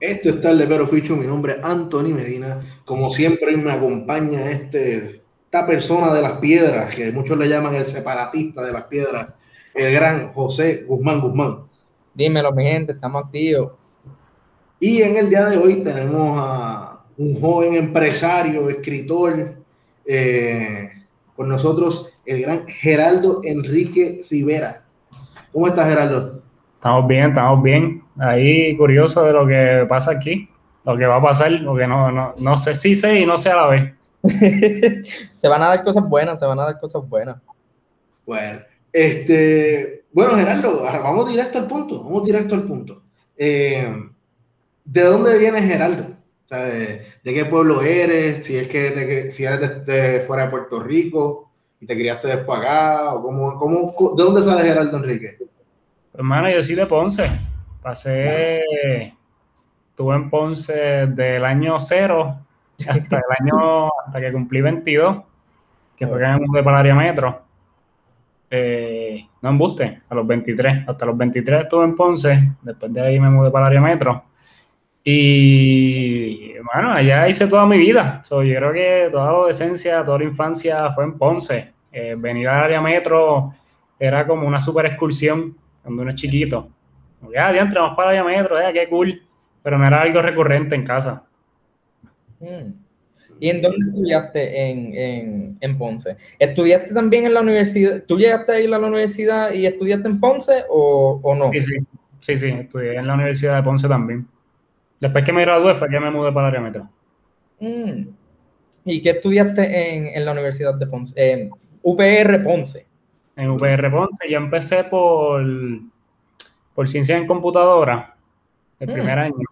Esto es Tarde Pero Ficho, mi nombre es Anthony Medina. Como siempre me acompaña este, esta persona de las piedras, que muchos le llaman el separatista de las piedras, el gran José Guzmán Guzmán. Dímelo, mi gente, estamos activos. Y en el día de hoy tenemos a un joven empresario, escritor, eh, con nosotros el gran Geraldo Enrique Rivera. ¿Cómo estás, Geraldo? Estamos bien, estamos bien. Ahí curioso de lo que pasa aquí, lo que va a pasar, porque no, no, no sé, sí sé y no sé a la vez. se van a dar cosas buenas, se van a dar cosas buenas. Bueno, este, bueno, Gerardo, vamos directo al punto, vamos directo al punto. Eh, ¿De dónde vienes, Gerardo? de, qué pueblo eres? Si es que si eres de, fuera de Puerto Rico y te criaste después acá, o cómo, cómo, ¿de dónde sale Gerardo Enrique? Hermano, yo soy de Ponce. Pasé, estuve en Ponce del año cero hasta el año, hasta que cumplí 22, que fue que me mudé para el área metro. Eh, no embuste, a los 23. Hasta los 23 estuve en Ponce, después de ahí me mudé para el área metro. Y bueno, allá hice toda mi vida. yo creo que toda la adolescencia, toda la infancia fue en Ponce. Eh, venir al área metro era como una super excursión cuando uno es chiquito. Ya, ya entramos para el área metro, eh, qué cool. Pero no era algo recurrente en casa. Mm. ¿Y en dónde estudiaste en, en, Ponce? ¿Estudiaste también en la universidad? ¿Tú llegaste a ir a la universidad y estudiaste en Ponce o, o no? Sí, sí, sí, sí, estudié en la Universidad de Ponce también. Después que me gradué fue que me mudé para el área metro. Mm. ¿Y qué estudiaste en, en, la Universidad de Ponce? En UPR Ponce. En UPR Ponce. Yo empecé por, por ciencia en computadora el mm. primer año.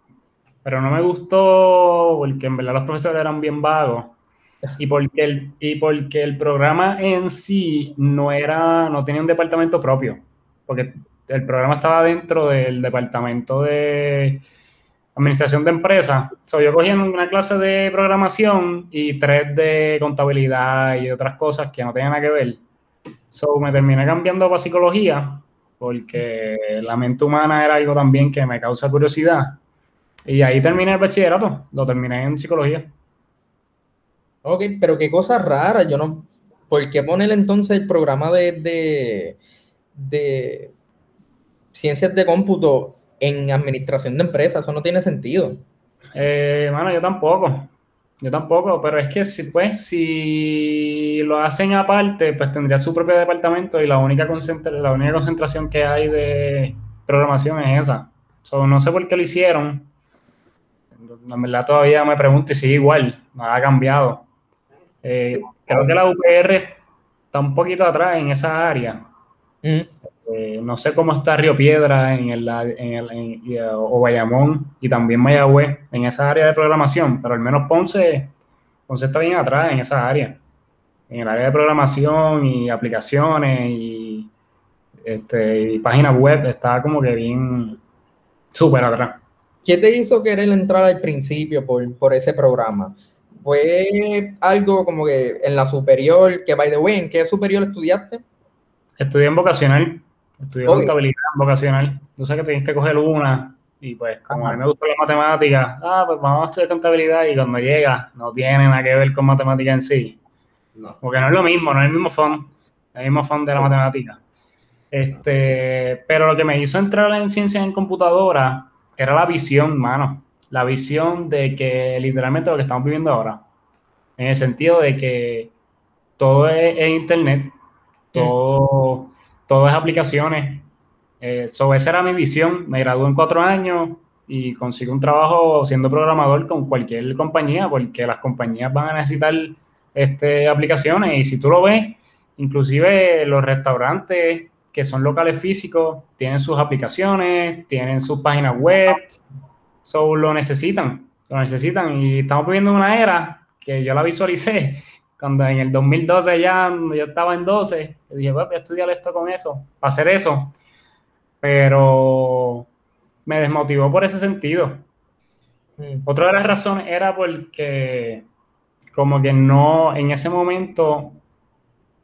Pero no me gustó porque en verdad los profesores eran bien vagos. Y porque el, y porque el programa en sí no era, no tenía un departamento propio. Porque el programa estaba dentro del departamento de administración de empresas. So, yo cogí una clase de programación y tres de contabilidad y otras cosas que no tenían nada que ver. So, me terminé cambiando para psicología porque la mente humana era algo también que me causa curiosidad. Y ahí terminé el bachillerato, lo terminé en psicología. Ok, pero qué cosa rara, yo no... ¿Por qué poner entonces el programa de, de, de ciencias de cómputo en administración de empresas. Eso no tiene sentido. Eh, bueno, yo tampoco. Yo tampoco, pero es que si, pues, si lo hacen aparte, pues tendría su propio departamento y la única, la única concentración que hay de programación es esa. no sé por qué lo hicieron. En verdad todavía me pregunto y sigue igual, nada ha cambiado. Eh, creo que la UPR está un poquito atrás en esa área. Mm. Eh, no sé cómo está Río Piedra en el, en o Bayamón y también Mayagüez en esa área de programación, pero al menos Ponce, Ponce está bien atrás en esa área, en el área de programación y aplicaciones y, este, páginas web, está como que bien súper atrás. ¿Qué te hizo querer entrar al principio por, por ese programa? ¿Fue algo como que en la superior, que by the way, ¿en qué superior estudiaste? Estudié en vocacional. Estudié contabilidad vocacional. Tú sabes que tienes que coger una y pues como a mí me gusta la matemática, ah, pues vamos a estudiar contabilidad y cuando llega no tiene nada que ver con matemática en sí. No. Porque no es lo mismo, no es el mismo fondo, el mismo fondo de la matemática. Este, pero lo que me hizo entrar en ciencias en computadora era la visión, mano. La visión de que literalmente lo que estamos viviendo ahora. En el sentido de que todo es, es internet, todo todo es aplicaciones. Eh, esa era mi visión. Me gradué en cuatro años y consigo un trabajo siendo programador con cualquier compañía, porque las compañías van a necesitar este, aplicaciones. Y si tú lo ves, inclusive los restaurantes que son locales físicos tienen sus aplicaciones, tienen sus páginas web, so, lo necesitan, lo necesitan. Y estamos viviendo una era que yo la visualicé cuando en el 2012 ya, yo estaba en 12, dije, voy a estudiar esto con eso, para hacer eso. Pero me desmotivó por ese sentido. Otra de las razones era porque como que no, en ese momento,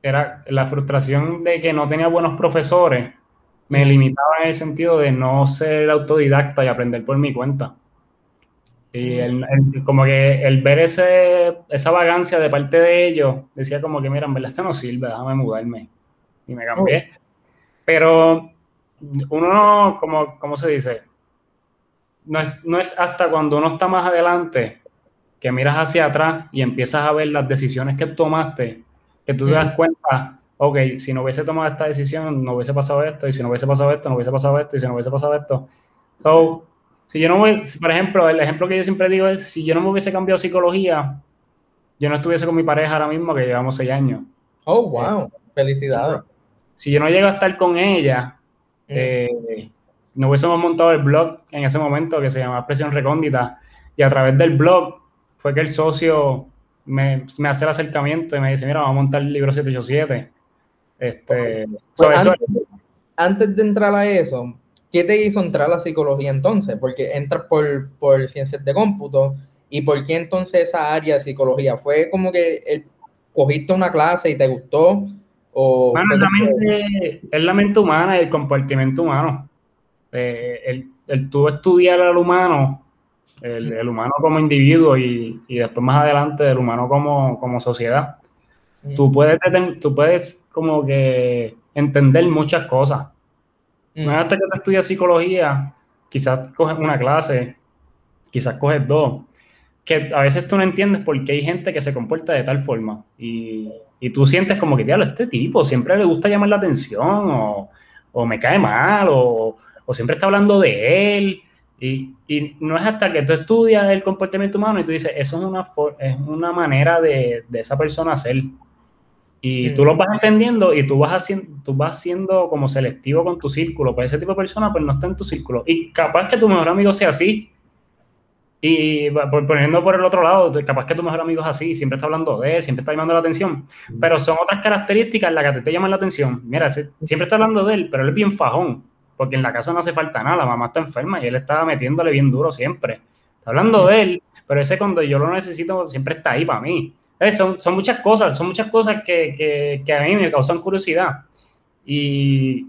era la frustración de que no tenía buenos profesores, me limitaba en el sentido de no ser autodidacta y aprender por mi cuenta. Y el, como que el ver ese, esa vagancia de parte de ellos, decía como que, mira, en verdad esto no sirve, déjame mudarme. Y me cambié. Oh. Pero uno no, como, ¿cómo se dice? No es, no es hasta cuando uno está más adelante que miras hacia atrás y empiezas a ver las decisiones que tomaste, que tú te das cuenta, ok, si no hubiese tomado esta decisión, no hubiese pasado esto, y si no hubiese pasado esto, no hubiese pasado esto, y si no hubiese pasado esto. So, si yo no por ejemplo, el ejemplo que yo siempre digo es, si yo no me hubiese cambiado psicología, yo no estuviese con mi pareja ahora mismo, que llevamos seis años. Oh, wow, felicidades. Si, yo no llego a estar con ella, mm. eh, no hubiésemos montado el blog en ese momento que se llama Presión Recóndita, y a través del blog fue que el socio me, me, hace el acercamiento y me dice, mira, vamos a montar el libro 787. Este, pues antes, de entrar a eso, ¿qué te hizo entrar a la psicología entonces? Porque entras por, por ciencias de cómputo y por qué entonces esa área de psicología? ¿Fue como que cogiste una clase y te gustó? O bueno, la mente, es la mente humana y el comportamiento humano. Eh, el, el tú estudiar al humano el, humano como individuo y, después más adelante el humano como, como sociedad. Tú, puedes, tú puedes como que entender muchas cosas. No es hasta que tú estudias psicología, quizás coges una clase, quizás coges dos, que a veces tú no entiendes por qué hay gente que se comporta de tal forma. Y, y tú sientes como que, diablo, este tipo siempre le gusta llamar la atención, o, o me cae mal, o, o, siempre está hablando de él. Y, y, no es hasta que tú estudias el comportamiento humano y tú dices, eso es una, es una manera de, de esa persona ser. Y tú lo vas entendiendo y tú vas, haciendo, tú vas siendo como selectivo con tu círculo. Pues ese tipo de persona pues no está en tu círculo. Y capaz que tu mejor amigo sea así. Y poniendo por el otro lado, capaz que tu mejor amigo es así, siempre está hablando de él, siempre está llamando la atención. Pero son otras características las que te, te llaman la atención. Mira, siempre está hablando de él, pero él es bien fajón porque en la casa no hace falta nada, la mamá está enferma y él estaba metiéndole bien duro siempre. Está hablando de él, pero ese cuando yo lo necesito siempre está ahí para mí. Son, son muchas cosas, son muchas cosas que, a mí me causan curiosidad. Y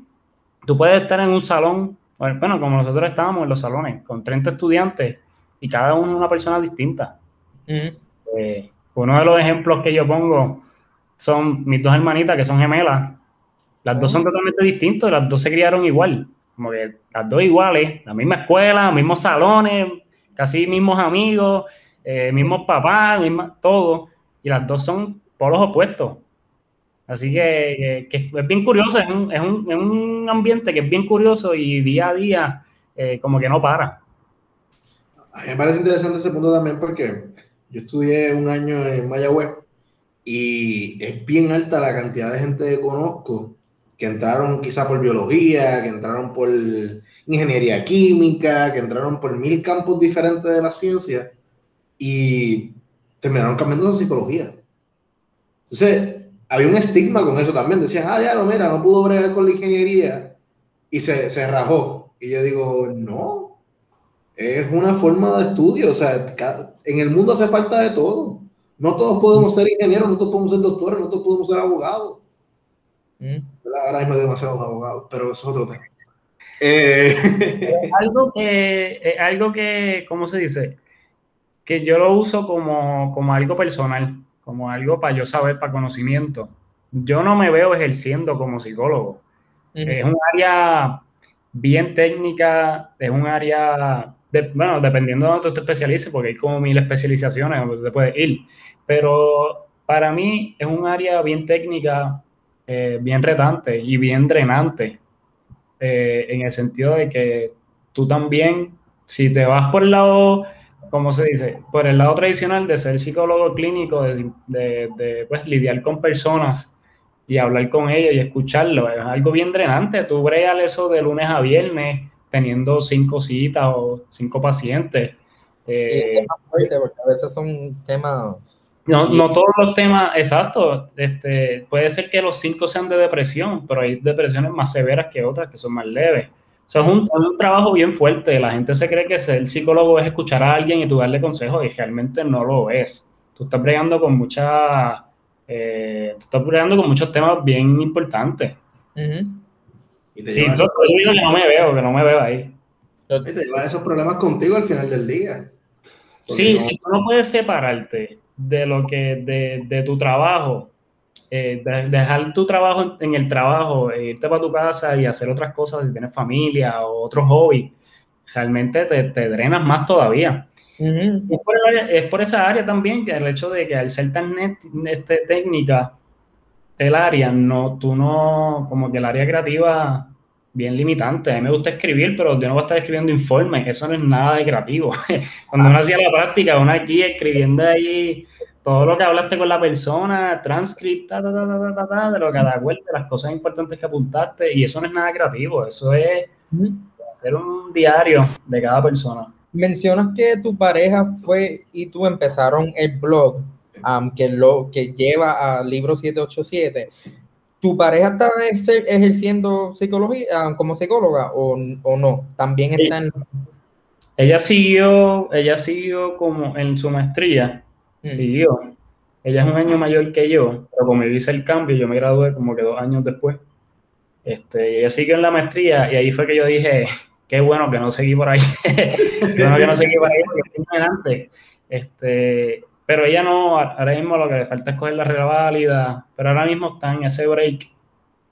tú puedes estar en un salón, bueno, como nosotros estábamos en los salones, con 30 estudiantes y cada uno una persona distinta. Eh, uno de los ejemplos que yo pongo son mis dos hermanitas que son gemelas. Las dos son totalmente distintas, las dos se criaron igual, como que las dos iguales, la misma escuela, mismos salones, casi mismos amigos, eh, mismos papás, misma, todo, y las dos son polos opuestos. Así que, es bien curioso, es un, es, un, es un, ambiente que es bien curioso y día a día eh, como que no para. A mí me parece interesante ese punto también porque yo estudié un año en Mayagüez y es bien alta la cantidad de gente que conozco que entraron quizá por biología, que entraron por ingeniería química, que entraron por mil campos diferentes de la ciencia y terminaron cambiando de psicología. Entonces, había un estigma con eso también. Decían, ah, ya no, mira, no pudo bregar con la ingeniería y se, se rajó. Y yo digo, no, es una forma de estudio. O sea, en el mundo hace falta de todo. No todos podemos ser ingenieros, no todos podemos ser doctores, no todos podemos ser abogados. Mm. Ahora mismo hay demasiados abogados, pero eso es otro tema. Eh, algo que, algo que, ¿cómo se dice? Que yo lo uso como, como algo personal, como algo para yo saber, para conocimiento. Yo no me veo ejerciendo como psicólogo. Es un área bien técnica, es un área, bueno, dependiendo de donde tú te especialices, porque hay como mil especializaciones donde te puedes ir, pero para mí es un área bien técnica, eh, bien retante y bien drenante, eh, en el sentido de que tú también, si te vas por el lado, como se dice? Por el lado tradicional de ser psicólogo clínico, de, pues, lidiar con personas y hablar con ellos y escucharlo, es algo bien drenante. Tú breas eso de lunes a viernes teniendo cinco citas o cinco pacientes. Eh, porque a veces son temas no, no todos los temas, exacto. Este, puede ser que los cinco sean de depresión, pero hay depresiones más severas que otras que son más leves. Sea, es un, un, trabajo bien fuerte. La gente se cree que ser psicólogo es escuchar a alguien y tú darle consejos y realmente no lo es. Tú estás bregando con muchas, eh, estás bregando con muchos temas bien importantes. Y te llevas que no me veo, que no me veo ahí. Y te llevas esos problemas contigo al final del día. Sí, si tú no puedes separarte de lo que, de, de tu trabajo, eh, dejar tu trabajo en el trabajo, e irte para tu casa y hacer otras cosas, si tienes familia o otro hobby, realmente te, te drenas más todavía. es, por es, por esa área también, que el hecho de que al ser tan net, este, técnica, el área, no, tú no, como que el área creativa bien limitante. A mí me gusta escribir, pero yo no voy a estar escribiendo informes, eso no es nada de creativo. Cuando uno hacía la práctica, uno aquí escribiendo ahí todo lo que hablaste con la persona, transcript, de lo que da vuelta, las cosas importantes que apuntaste, y eso no es nada creativo, eso es hacer un diario de cada persona. Mencionas que tu pareja fue y tú empezaron el blog, que, lo, que lleva a Libro 787. ¿Tu pareja está ejerciendo psicología como psicóloga o, o, no? También está en... Ella siguió, ella siguió como en su maestría, mm. siguió. Ella es un año mayor que yo, pero como yo hice el cambio, yo me gradué como que dos años después. Este, ella siguió en la maestría y ahí fue que yo dije, qué bueno que no seguí por ahí. qué bueno que no seguí por ahí porque estoy adelante. Este, pero ella no, ahora mismo lo que le falta es coger la regla válida, pero ahora mismo está en ese break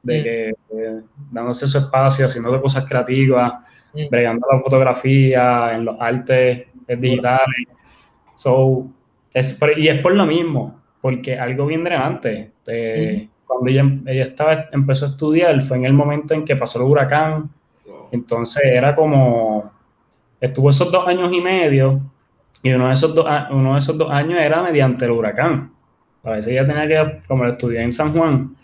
de que dándose su espacio, haciendo cosas creativas, bregando la fotografía, en los artes digitales. So, es, y es por lo mismo, porque algo bien drenante. Mm. Cuando ella, ella, estaba, empezó a estudiar, fue en el momento en que pasó el huracán. Entonces era como, estuvo esos dos años y medio y uno de esos dos, uno de esos dos años era mediante el huracán. A veces ella tenía que, como estudié en San Juan,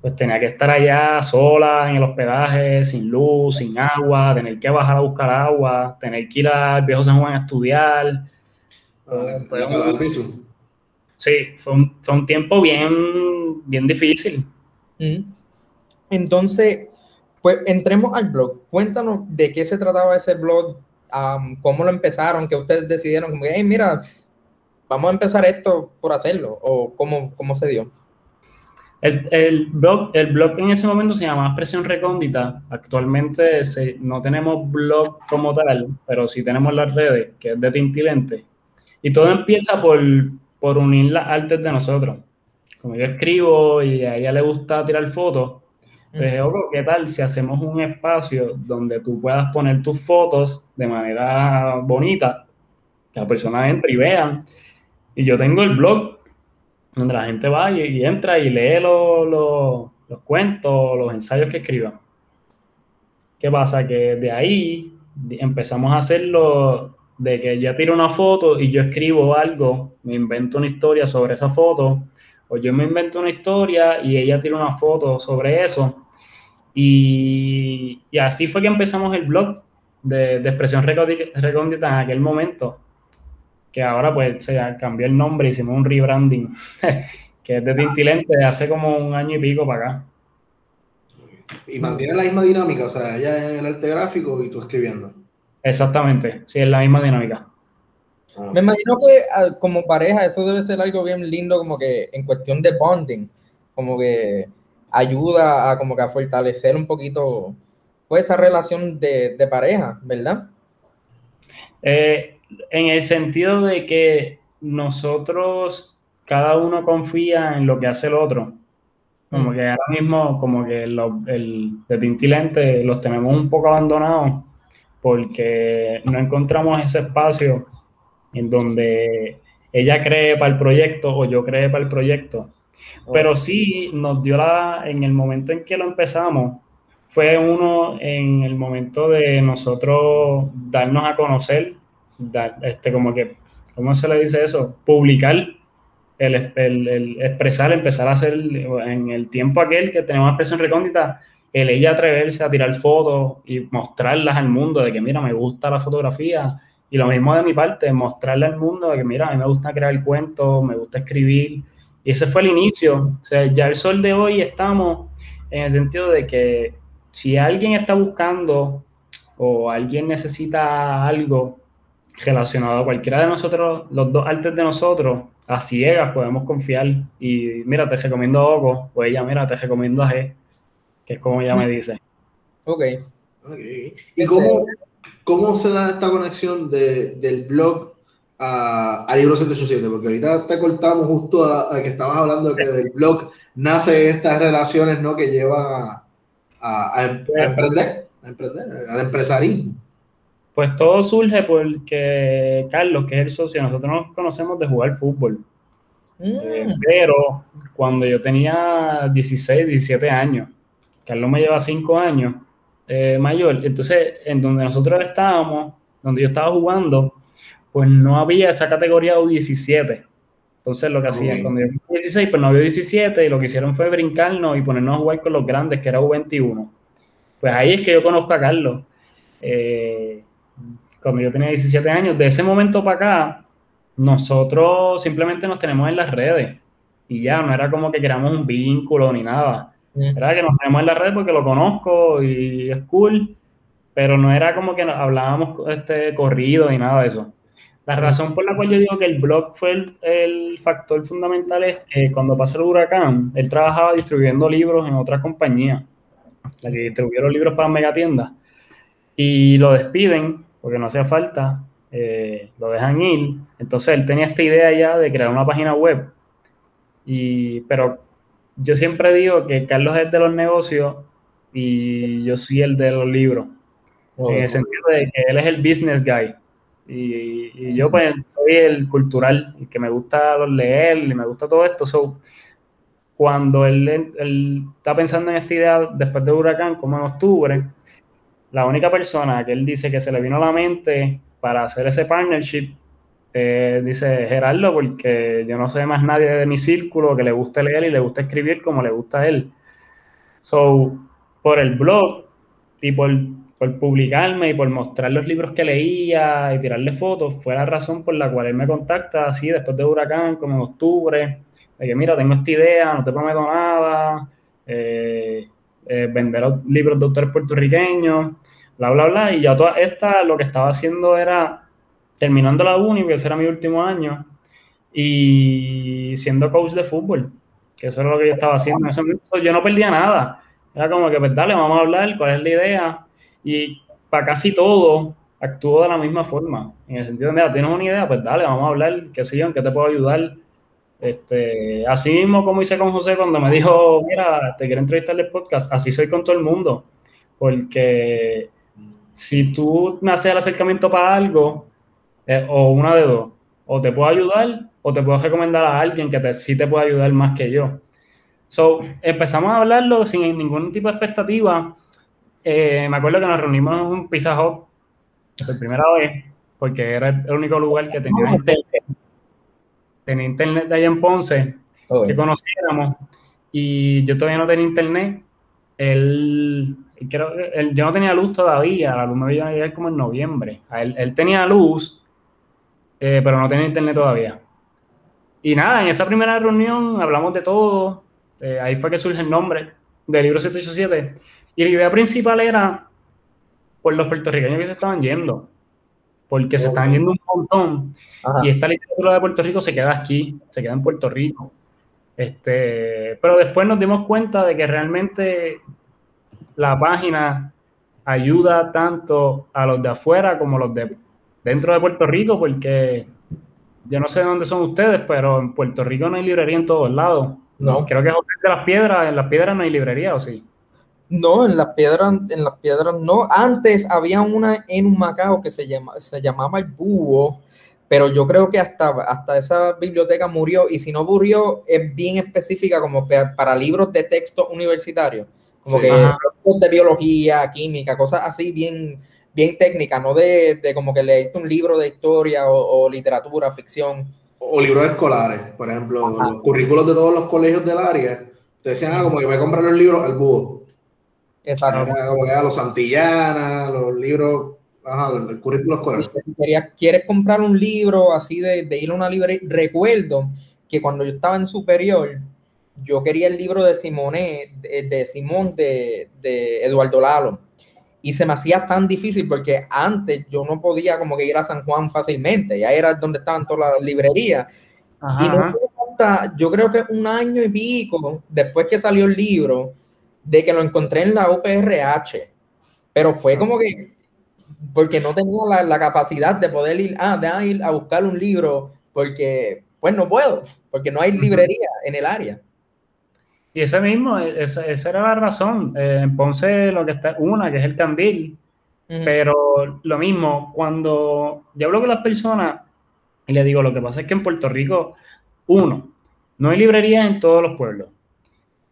pues tenía que estar allá sola en el hospedaje, sin luz, sin agua, tener que bajar a buscar agua, tener que ir al viejo San Juan a estudiar. Ah, sí, fue un, fue un, tiempo bien, bien difícil. Entonces, pues entremos al blog. Cuéntanos de qué se trataba ese blog, cómo lo empezaron, que ustedes decidieron, como que, mira, vamos a empezar esto por hacerlo, o cómo, cómo se dio. El, el, blog, el blog en ese momento se llamaba Expresión Recóndita. Actualmente no tenemos blog como tal, pero sí tenemos las redes, que es de Tintilente. Y todo empieza por, por unir las artes de nosotros. Como yo escribo y a ella le gusta tirar fotos, dije, ¿qué tal si hacemos un espacio donde tú puedas poner tus fotos de manera bonita, que la persona entre y vean? Y yo tengo el blog donde la gente va y, entra y lee los cuentos, los ensayos que escriban. ¿Qué pasa? Que de ahí empezamos a hacerlo de que ella tira una foto y yo escribo algo, me invento una historia sobre esa foto, o yo me invento una historia y ella tira una foto sobre eso, y, así fue que empezamos el blog de, Expresión Recóndita en aquel momento, que ahora pues se cambió el nombre, hicimos un rebranding, que es de Tintilente hace como un año y pico para acá. Y mantiene la misma dinámica, o sea, ella en el arte gráfico y tú escribiendo. Exactamente, sí, es la misma dinámica. Ah, Me imagino que ah, como pareja eso debe ser algo bien lindo como que en cuestión de bonding, como que ayuda a como que a fortalecer un poquito pues, esa relación de, pareja, ¿verdad? Eh, en el sentido de que nosotros, cada uno confía en lo que hace el otro. Como mm. que ahora mismo, como que el de Tintilente los tenemos un poco abandonados porque no encontramos ese espacio en donde ella cree para el proyecto o yo cree para el proyecto pero sí nos dio la, en el momento en que lo empezamos, fue uno en el momento de nosotros darnos a conocer, dar, este, como que, ¿cómo se le dice eso? Publicar, el, el, expresar, empezar a hacer en el tiempo aquel que tenemos expresión recóndita, el ella atreverse a tirar fotos y mostrarlas al mundo de que, mira, me gusta la fotografía. Y lo mismo de mi parte, mostrarle al mundo de que, mira, a mí me gusta crear cuentos, me gusta escribir, y ese fue el inicio. O sea, ya el sol de hoy estamos en el sentido de que si alguien está buscando o alguien necesita algo relacionado a cualquiera de nosotros, los dos artes de nosotros, a ciegas podemos confiar. Y mira, te recomiendo a Oco, o ella, mira, te recomiendo a G, que es como ella me dice. Ok. okay. ¿Y cómo, cómo se da esta conexión de, del blog a, a Libro 787? Porque ahorita te cortamos justo a, que estabas hablando de que del blog nace estas relaciones ¿no? que llevan a, emprender, a emprender, al empresarismo. Pues todo surge porque Carlos, que es el socio, nosotros nos conocemos de jugar fútbol. Eh, mm. pero cuando yo tenía 16, 17 años, Carlos me lleva 5 años eh, mayor, entonces en donde nosotros estábamos, donde yo estaba jugando, pues no había esa categoría U17. Entonces lo que hacían cuando yo tenía 16, pues no había 17 y lo que hicieron fue brincarnos y ponernos a jugar con los grandes, que era U21. Pues ahí es que yo conozco a Carlos. Eh, cuando yo tenía 17 años, de ese momento para acá, nosotros simplemente nos tenemos en las redes y ya, no era como que queramos un vínculo ni nada. Era que nos tenemos en las redes porque lo conozco y es cool, pero no era como que hablábamos este corrido ni nada de eso. La razón por la cual yo digo que el blog fue el, factor fundamental es que cuando pasó el huracán, él trabajaba distribuyendo libros en otras compañías, la que distribuyeron libros para megatiendas, y lo despiden porque no hacía falta, eh, lo dejan ir. Entonces él tenía esta idea ya de crear una página web. Y, pero yo siempre digo que Carlos es de los negocios y yo soy el de los libros. en el sentido de que él es el business guy. Y, yo pues soy el cultural, el que me gusta leer y me gusta todo esto. So, cuando él, él, está pensando en esta idea después de Huracán, como en octubre, la única persona que él dice que se le vino a la mente para hacer ese partnership, eh, dice Gerardo, porque yo no sé más nadie de mi círculo que le guste leer y le guste escribir como le gusta a él. So, por el blog y por, por publicarme y por mostrar los libros que leía y tirarle fotos, fue la razón por la cual él me contacta así después de Huracán, como en octubre, de que mira, tengo esta idea, no te prometo nada, eh, eh, vender libros de autores puertorriqueños, bla, bla, bla. Y ya toda esta lo que estaba haciendo era terminando la uni, porque ese era mi último año, y siendo coach de fútbol, que eso era lo que yo estaba haciendo. En ese momento yo no perdía nada. Era como que, pues dale, vamos a hablar, cuál es la idea. Y para casi todo, actúo de la misma forma. En el sentido de, mira, tienes una idea, pues dale, vamos a hablar, qué sé yo, en qué te puedo ayudar. Este, así mismo como hice con José cuando me dijo, mira, te quiero entrevistar el podcast, así soy con todo el mundo, porque si tú me haces el acercamiento para algo, eh, o una de dos, o te puedo ayudar o te puedo recomendar a alguien que te, sí te puede ayudar más que yo. So, empezamos a hablarlo sin ningún tipo de expectativa. Eh, me acuerdo que nos reunimos en un Pizza Hut por primera vez, porque era el único lugar que tenía tenía internet de allá en Ponce, que conociéramos, y yo todavía no tenía internet. Él, creo, él, yo no tenía luz todavía, la luz me iba a llegar como en noviembre. Él, él, tenía luz, eh, pero no tenía internet todavía. Y nada, en esa primera reunión hablamos de todo, eh, ahí fue que surge el nombre del libro 787. Y la idea principal era por los puertorriqueños que se estaban yendo porque se están yendo un montón y esta literatura de Puerto Rico se queda aquí, se queda en Puerto Rico. Este, pero después nos dimos cuenta de que realmente la página ayuda tanto a los de afuera como a los de dentro de Puerto Rico, porque yo no sé dónde son ustedes, pero en Puerto Rico no hay librería en todos lados. No. Creo que es de las piedras, en las piedras no hay librería, ¿o sí? No, en las piedras, en las piedras no. Antes había una en un Macao que se, llama, se llamaba el Búho, pero yo creo que hasta, hasta esa biblioteca murió, y si no murió, es bien específica como para libros de texto universitario, como que de biología, química, cosas así bien, bien técnicas, no de, como que leíste un libro de historia o, literatura, ficción. O libros escolares, por ejemplo, los currículos de todos los colegios del área, te decían, ah, como que voy a comprar los libros al búho. Exacto. los Santillana, los libros, ajá, el currículo escolar. Si quieres comprar un libro así de, ir a una librería, recuerdo que cuando yo estaba en superior, yo quería el libro de Simone, de, Simón, de, Eduardo Lalo. Y se me hacía tan difícil porque antes yo no podía como que ir a San Juan fácilmente, ya era donde estaban todas las librerías. Y no yo creo que un año y pico después que salió el libro, de que lo encontré en la UPRH, pero fue como que porque no tenía la, capacidad de poder ir, ah, de ir a buscar un libro, porque pues no puedo, porque no hay librería en el área. Y ese mismo, esa, era la razón. Eh, en Ponce lo que está, una, que es el candil, pero lo mismo, cuando yo hablo con las personas y le digo, lo que pasa es que en Puerto Rico, uno, no hay librería en todos los pueblos.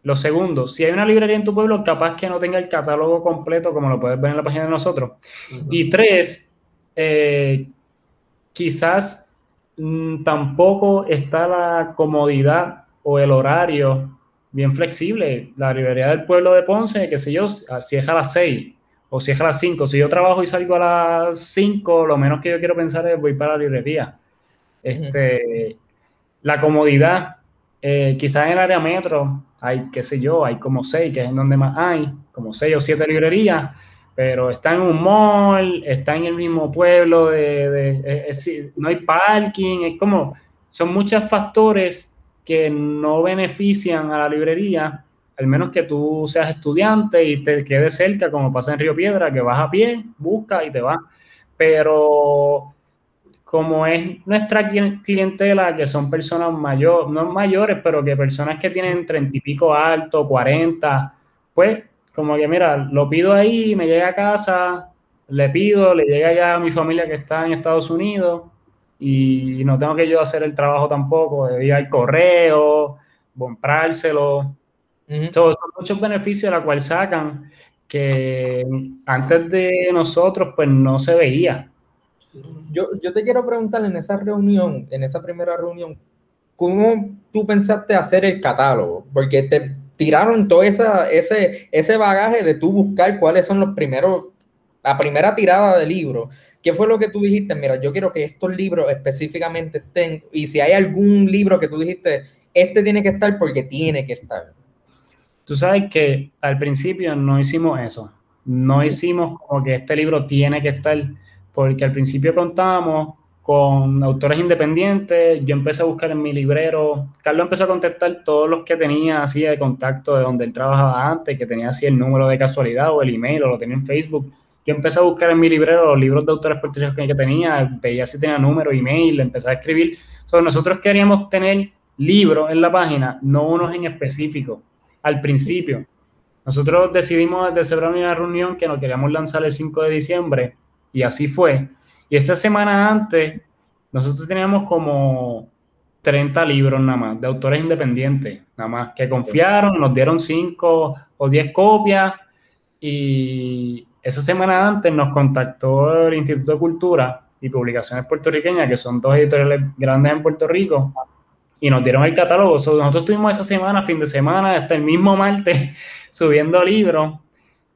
Lo segundo, si hay una librería en tu pueblo, capaz que no tenga el catálogo completo, como lo puedes ver en la página de nosotros. Y tres, eh, quizás mm, tampoco está la comodidad o el horario bien flexible. La librería del pueblo de Ponce, qué sé yo, si es a las seis o si es a las cinco. Si yo trabajo y salgo a las cinco, lo menos que yo quiero pensar es voy para la librería. Este, La comodidad eh, quizás en el área metro hay, qué sé yo, hay como seis, que es en donde más hay, como seis o siete librerías, pero está en un mall, está en el mismo pueblo, de, no hay parking, es como, son muchos factores que no benefician a la librería, al menos que tú seas estudiante y te quedes cerca, como pasa en Río Piedra, que vas a pie, busca y te vas. Pero como es nuestra clientela, que son personas mayores, no mayores, pero que personas que tienen treinta y pico alto, cuarenta, pues como que mira, lo pido ahí, me llega a casa, le pido, le llega ya a mi familia que está en Estados Unidos y no tengo que yo hacer el trabajo tampoco, de ir al correo, comprárselo. son muchos beneficios a la cual sacan que antes de nosotros pues no se veía yo, te quiero preguntar en esa reunión, en esa primera reunión, ¿cómo tú pensaste hacer el catálogo? Porque te tiraron todo esa, ese, ese bagaje de tú buscar cuáles son los primeros, la primera tirada de libro. ¿Qué fue lo que tú dijiste? Mira, yo quiero que estos libros específicamente estén, y si hay algún libro que tú dijiste, este tiene que estar porque tiene que estar. Tú sabes que al principio no hicimos eso. No hicimos como que este libro tiene que estar porque al principio contábamos con autores independientes, yo empecé a buscar en mi librero, Carlos empezó a contestar todos los que tenía así de contacto de donde él trabajaba antes, que tenía así el número de casualidad o el email o lo tenía en Facebook. Yo empecé a buscar en mi librero los libros de autores puertorriqueños que tenía, veía si tenía número, email, empecé a escribir. So, nosotros queríamos tener libros en la página, no unos en específico, al principio. Nosotros decidimos desde una reunión que nos queríamos lanzar el 5 de diciembre y así fue. Y esa semana antes, nosotros teníamos como 30 libros nada más, de autores independientes, nada más, que confiaron, nos dieron 5 o 10 copias y esa semana antes nos contactó el Instituto de Cultura y Publicaciones Puertorriqueñas, que son dos editoriales grandes en Puerto Rico, y nos dieron el catálogo. nosotros estuvimos esa semana, fin de semana, hasta el mismo martes, subiendo libros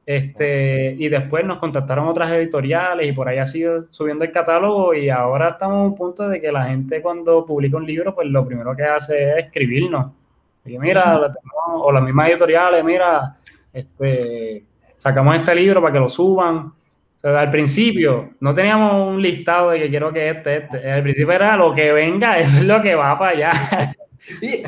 este, y después nos contactaron otras editoriales y por ahí ha sido subiendo el catálogo y ahora estamos a un punto de que la gente cuando publica un libro, pues lo primero que hace es escribirnos. Y mira, o las mismas editoriales, mira, este, sacamos este libro para que lo suban. al principio no teníamos un listado de que quiero que este, este. Al principio era lo que venga, es lo que va para allá. Y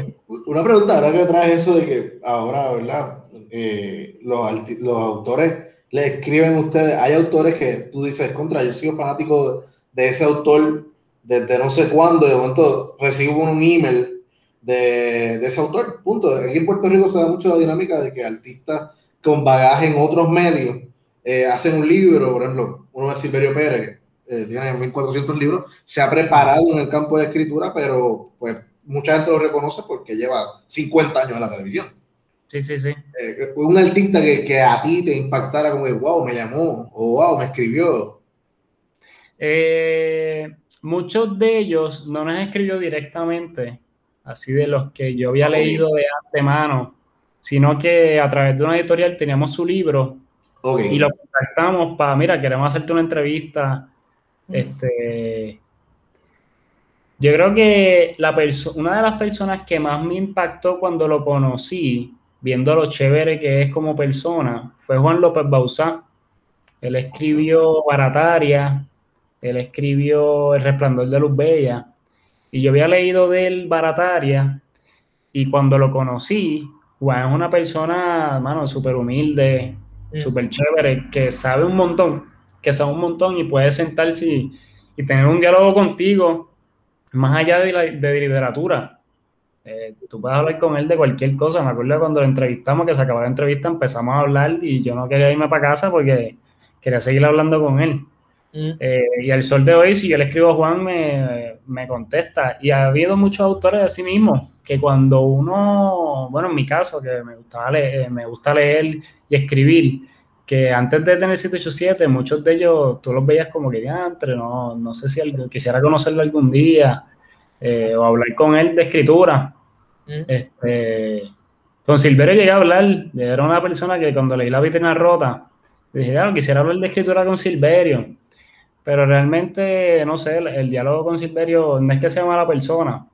una pregunta, ahora que traes eso de que ahora, ¿verdad? Eh, los, autores le escriben ustedes, hay autores que tú dices, contra, yo soy fanático de ese autor desde no sé cuándo, de momento recibo un email de, de, ese autor, punto. Aquí en Puerto Rico se da mucho la dinámica de que artistas con bagaje en otros medios eh, hacen un libro, por ejemplo, uno es Silverio Pérez, que eh, tiene 1400 libros, se ha preparado en el campo de escritura, pero pues mucha gente lo reconoce porque lleva 50 años en la televisión. Sí, sí, sí. Eh, un artista que, que, a ti te impactara como, wow, me llamó, o wow, me escribió. Eh, muchos de ellos no nos escribió directamente, así de los que yo había leído de antemano, sino que a través de una editorial teníamos su libro y lo contactamos para, mira, queremos hacerte una entrevista. Este, yo creo que la una de las personas que más me impactó cuando lo conocí viendo lo chévere que es como persona, fue Juan López Bauzá. Él escribió Barataria, él escribió El Resplandor de Luz Bella, y yo había leído de él Barataria, y cuando lo conocí, Juan es una persona, hermano, súper humilde, súper chévere, que sabe un montón. que sabe un montón y puede sentarse y, tener un diálogo contigo más allá de, la, de literatura. Eh, tú puedes hablar con él de cualquier cosa. Me acuerdo cuando lo entrevistamos, que se acabó la entrevista, empezamos a hablar y yo no quería irme para casa porque quería seguir hablando con él. Mm. Eh, y al sol de hoy, si yo le escribo a Juan, me, me, contesta. Y ha habido muchos autores de sí mismos que cuando uno, bueno, en mi caso, que me, gustaba leer, me gusta leer y escribir, que antes de tener 787, muchos de ellos tú los veías como que entre no, no sé si quisiera conocerlo algún día eh, o hablar con él de escritura. Mm. Este, con Silverio llegué a hablar, era una persona que cuando leí La vitrina rota, dije, claro, quisiera hablar de escritura con Silverio, pero realmente, no sé, el, diálogo con Silverio no es que sea mala persona,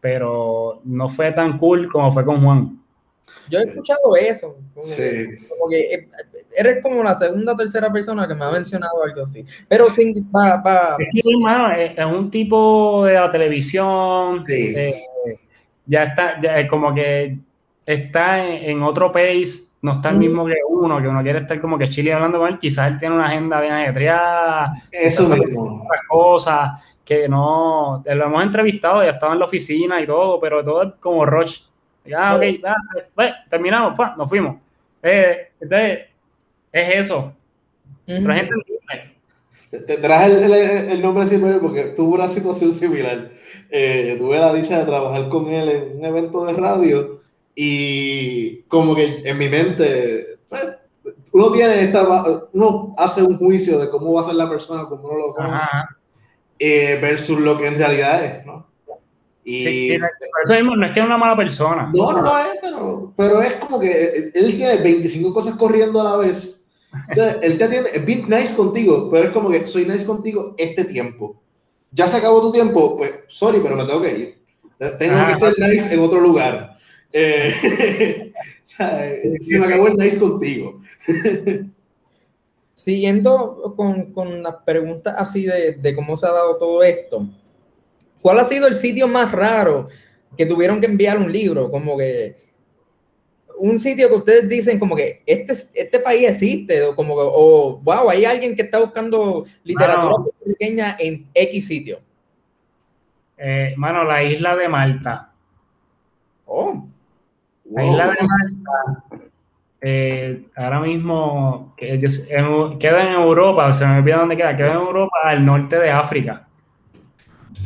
pero no fue tan cool como fue con Juan. Yo he escuchado eso. sí. como que eh, eres como la segunda o tercera persona que me ha mencionado algo así. Pero sin. Es, un tipo de la televisión. Eh, ya está, ya como que está en, otro país, no está el mm. mismo que uno, que uno quiere estar como que chile hablando con él. Quizás él tiene una agenda bien ajetreada. Eso mismo. Otras cosas que no. Lo hemos entrevistado, ya estaba en la oficina y todo, pero todo es como Roche. Ya, ok, ya, pues, terminamos, nos fuimos. Eh, entonces, es eso. Te, traje el, el, nombre Silverio porque tuve una situación similar. Eh, tuve la dicha de trabajar con él en un evento de radio y como que en mi mente, uno tiene esta, uno hace un juicio de cómo va a ser la persona como uno lo conoce eh, versus lo que en realidad es, ¿no? Y, eso mismo no es que es una mala persona. No, no, no es, pero, pero es como que él tiene 25 cosas corriendo a la vez él te atiende, es bien nice contigo, pero es como que soy nice contigo este tiempo. Ya se acabó tu tiempo, pues, sorry, pero me tengo que ir. Tengo que ser nice en otro lugar. Eh, se me acabó el nice contigo. Siguiendo con, con las preguntas así de, de cómo se ha dado todo esto, ¿cuál ha sido el sitio más raro que tuvieron que enviar un libro? Como que un sitio que ustedes dicen como que este, este país existe, o como o wow, hay alguien que está buscando literatura pequeña en X sitio. Eh, mano, la isla de Malta. Oh. La isla de Malta. Eh, ahora mismo queda en Europa, se me olvida dónde queda, queda en Europa, al norte de África.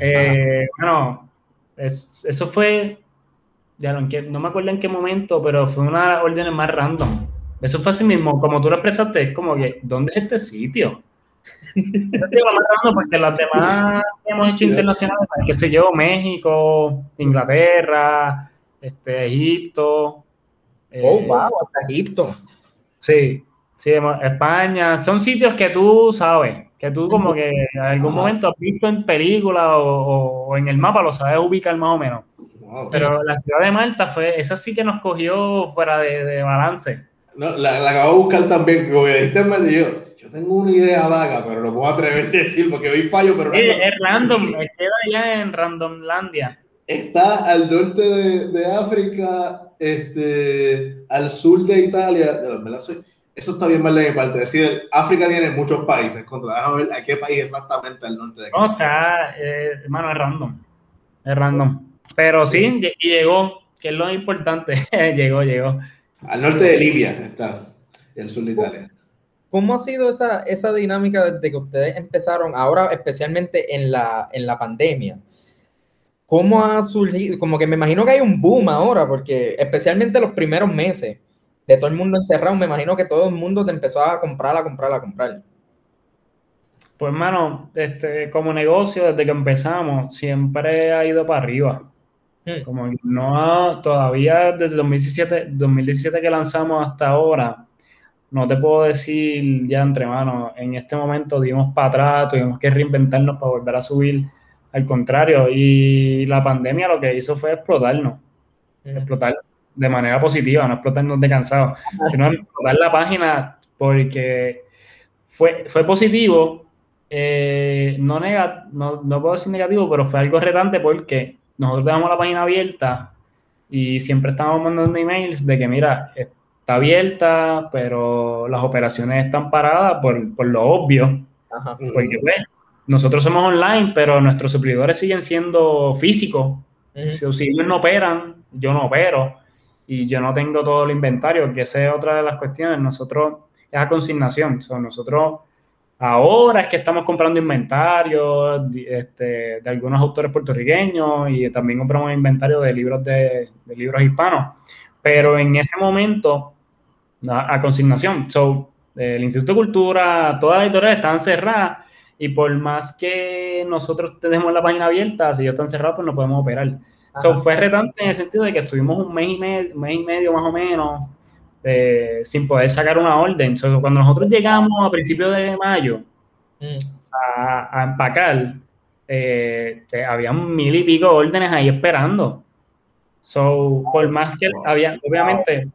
Eh, bueno, eso fue ya no, no me acuerdo en qué momento, pero fue una de las órdenes más random. Eso fue así mismo, como tú lo expresaste, es como que, ¿dónde es este sitio? porque las demás que hemos hecho internacionales, qué sé yo, México, Inglaterra, este, Egipto. Oh, wow, eh, hasta Egipto. Sí, sí, España, son sitios que tú sabes, que tú como que en algún momento has visto en película o, o en el mapa, lo sabes ubicar más o menos. Pero la ciudad de Malta fue, esa sí que nos cogió fuera de, balance. No, la, la, acabo de buscar también, como que dijiste mal yo, yo tengo una idea vaga, pero no puedo atreverte a decir porque hoy fallo, pero... Es, es random, queda allá en Randomlandia. Está al norte de, de África, este, al sur de Italia, eso está bien mal de mi parte. Es decir, África tiene muchos países. Contra, déjame ver a qué país exactamente al norte de No, está, eh, hermano, es random. Es random. Pero sí, y llegó, que es lo importante. llegó, llegó. Al norte de Libia está, y al sur de Italia. ¿Cómo ha sido esa, esa dinámica desde que ustedes empezaron, ahora especialmente en la, en la pandemia? ¿Cómo ha surgido? Como que me imagino que hay un boom ahora, porque especialmente los primeros meses de todo el mundo encerrado, me imagino que todo el mundo te empezó a comprar, a comprar, a comprar. Pues hermano, este, como negocio, desde que empezamos, siempre ha ido para arriba. Hmm. Como no todavía desde 2017, 2017 que lanzamos hasta ahora, no te puedo decir ya entre manos, en este momento dimos para atrás, tuvimos que reinventarnos para volver a subir. Al contrario, y la pandemia lo que hizo fue explotarnos, explotar de manera positiva, no explotarnos de cansado, sino explotar la página porque fue, fue positivo, eh, no, no, no puedo decir negativo, pero fue algo retante porque nosotros tenemos la página abierta y siempre estamos mandando emails de que, mira, está abierta, pero las operaciones están paradas por, por lo obvio. Porque pues, nosotros somos online, pero nuestros suplidores siguen siendo físicos. Si, ellos no operan, yo no opero y yo no tengo todo el inventario, que esa es otra de las cuestiones. Nosotros, es a consignación. nosotros ahora es que estamos comprando inventario este, de algunos autores puertorriqueños y también compramos inventario de libros de, libros hispanos. Pero en ese momento, a, consignación. So, el Instituto de Cultura, todas las editoriales están cerradas y por más que nosotros tenemos la página abierta, si ellos están cerrados, pues no podemos operar. Eso fue retante en el sentido de que estuvimos un mes y medio, mes y medio más o menos sin poder sacar una orden. cuando nosotros llegamos a principios de mayo mm. a, empacar, eh, había mil y pico órdenes ahí esperando. So, por más que había, obviamente,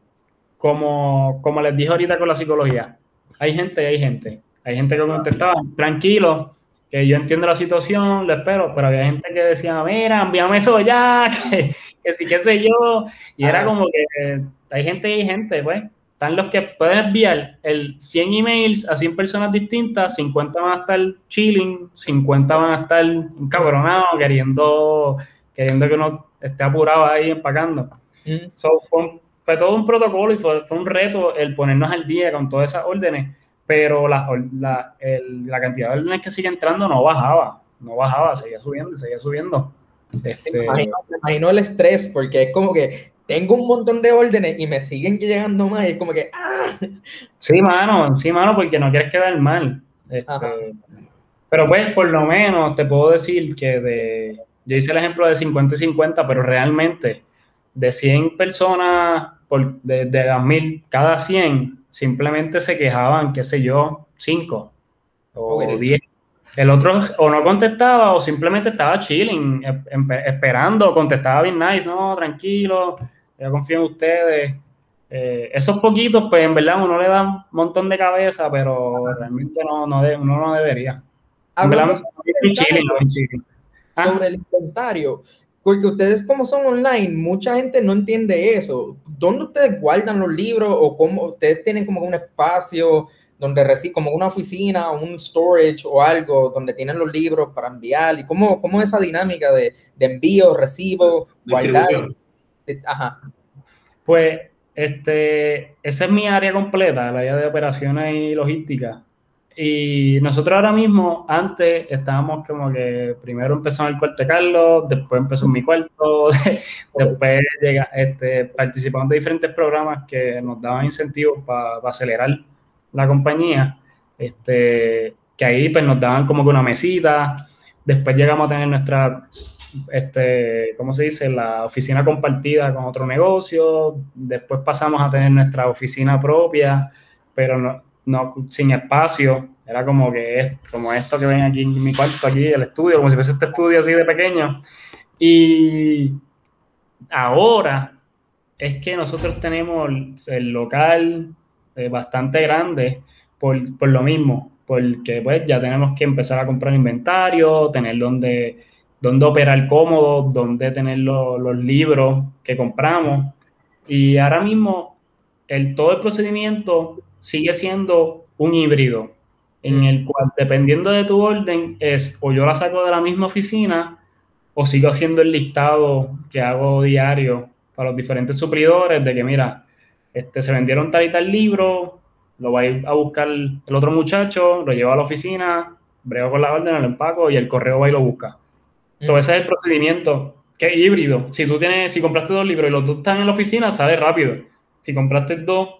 como, como les dije ahorita con la psicología, hay gente y hay gente. Hay gente que contestaba, tranquilo, que yo entiendo la situación, lo espero, pero había gente que decía, mira, envíame eso ya, que, que sí, qué sé yo, y era como que hay gente y hay gente, pues. Están los que pueden enviar el 100 emails a 100 personas distintas, 50 van a estar chilling, 50 van a estar encabronados, queriendo, queriendo que uno esté apurado ahí empacando. Mm. fue, todo un protocolo y fue, fue un reto el ponernos al día con todas esas órdenes pero la, la, la, cantidad de órdenes que sigue entrando no bajaba, no bajaba, seguía subiendo, seguía subiendo. Este... Me, imagino, el estrés, porque es como que tengo un montón de órdenes y me siguen llegando más, y es como que, ¡ah! Sí, mano, sí, mano, porque no quieres quedar mal. Este, pero pues, por lo menos, te puedo decir que de, yo hice el ejemplo de 50 y 50, pero realmente, de 100 personas, por, de, de las mil, cada 100, simplemente se quejaban, qué sé yo, cinco o diez. El otro o no contestaba o simplemente estaba chilling, esperando, contestaba bien nice, no, tranquilo, yo confío en ustedes. Eh, esos poquitos, pues en verdad uno le da un montón de cabeza, pero realmente no, no uno no debería. Sobre el inventario, porque ustedes como son online, mucha gente no entiende eso. ¿Dónde ustedes guardan los libros o cómo ustedes tienen como un espacio donde reciben como una oficina, un storage o algo donde tienen los libros para enviar? ¿Y cómo, cómo esa dinámica de, de envío, recibo, guardar? Ajá. Pues este, esa es mi área completa, la área de operaciones y logística. Y nosotros ahora mismo, antes estábamos como que primero empezó en el cuarto Carlos, después empezó en mi cuarto, después llega, este, participamos de diferentes programas que nos daban incentivos para acelerar la compañía, este, que ahí pues nos daban como que una mesita, después llegamos a tener nuestra, este, ¿cómo se dice? La oficina compartida con otro negocio, después pasamos a tener nuestra oficina propia, pero no, sin espacio. Era como que como esto que ven aquí en mi cuarto, aquí, el estudio, como si fuese este estudio así de pequeño. Y ahora es que nosotros tenemos el local eh, bastante grande por, por, lo mismo, porque pues ya tenemos que empezar a comprar inventario, tener donde, donde operar cómodo, donde tener los libros que compramos. Y ahora mismo el, todo el procedimiento sigue siendo un híbrido en el cual, dependiendo de tu orden, es o yo la saco de la misma oficina o sigo haciendo el listado que hago diario para los diferentes supridores de que, mira, este, se vendieron tal y tal libro, lo va a ir a buscar el otro muchacho, lo lleva a la oficina, brego con la orden, lo empaco y el correo va y lo busca. ese es el procedimiento, que es híbrido. Si tú tienes, si compraste dos libros y los dos están en la oficina, sale rápido. Si compraste dos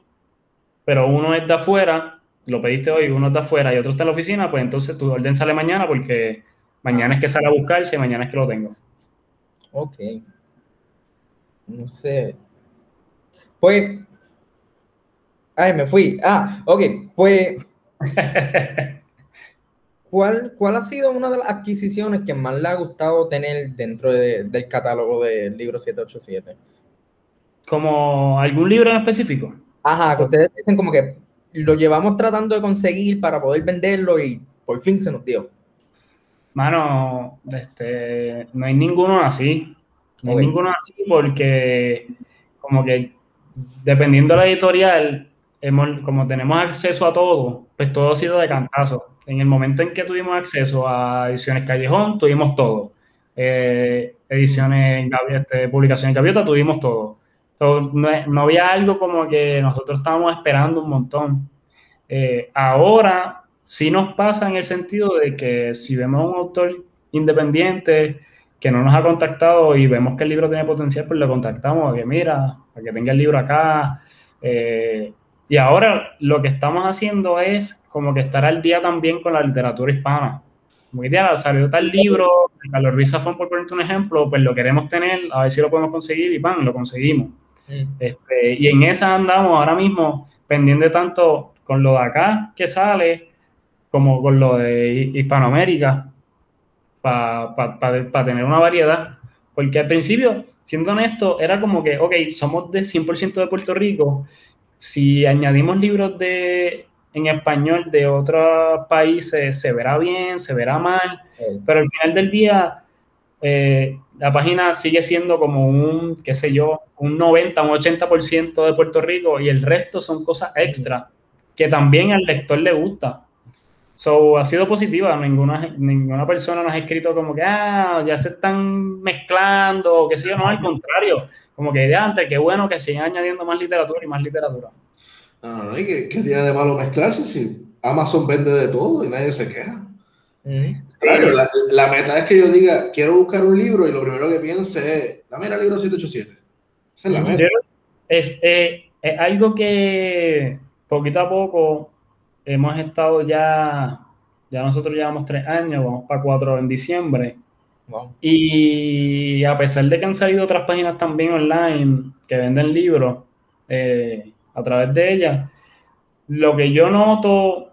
pero uno es de afuera, lo pediste hoy, uno es de afuera y otro está en la oficina, pues entonces tu orden sale mañana porque mañana es que sale a buscarse y mañana es que lo tengo. Ok. No sé. Pues. Ay, me fui. Ah, ok. Pues. ¿Cuál, ¿Cuál ha sido una de las adquisiciones que más le ha gustado tener dentro del catálogo del libro 787? ¿Como algún libro en específico? Ajá, que ustedes dicen como que lo llevamos tratando de conseguir para poder venderlo y por fin se nos dio. Mano, este, no hay ninguno así. No hay ninguno así porque como que dependiendo de la editorial, como tenemos acceso a todo, pues todo ha sido de cantazo. En el momento en que tuvimos acceso a ediciones Callejón, tuvimos todo. Eh, ediciones, en este, publicaciones en Gaviota, tuvimos todo. No, había algo como que nosotros estábamos esperando un montón. Eh, ahora sí nos pasa en el sentido de que si vemos a un autor independiente que no nos ha contactado y vemos que el libro tiene potencial, pues le contactamos a que mira, a que tenga el libro acá. Eh, y ahora lo que estamos haciendo es como que estar al día también con la literatura hispana. Que ya salió tal libro, Carlos Ruiz Zafón, por ponerte un ejemplo, pues lo queremos tener, a ver si lo podemos conseguir y pan, lo conseguimos. Mm. Este, y en esa andamos ahora mismo pendiente tanto con lo de acá que sale, como con lo de Hispanoamérica para tener una variedad. Porque al principio, siendo honesto, era como que, ok, somos de 100% de Puerto Rico. Si añadimos libros de, en español de otros países, se verá bien, se verá mal, pero al final del día, eh, la página sigue siendo como un, qué sé yo, un 90, un 80% de Puerto Rico y el resto son cosas extra que también al lector le gusta. So, ha sido positiva, ninguna, ninguna persona nos ha escrito como que, ah, ya se están mezclando, qué sé yo, no, al contrario, como que de antes, qué bueno que sigan añadiendo más literatura y más literatura. No, no, ¿y qué, tiene de malo mezclarse si Amazon vende de todo y nadie se queja? Claro, la, meta es que yo diga, quiero buscar un libro y lo primero que piense es, dame el libro 787. Esa es la meta. Es, eh, es algo que poquito a poco hemos estado ya, ya nosotros llevamos tres años, vamos para cuatro en diciembre. Y a pesar de que han salido otras páginas también online que venden libros eh, a través de ellas, lo que yo noto,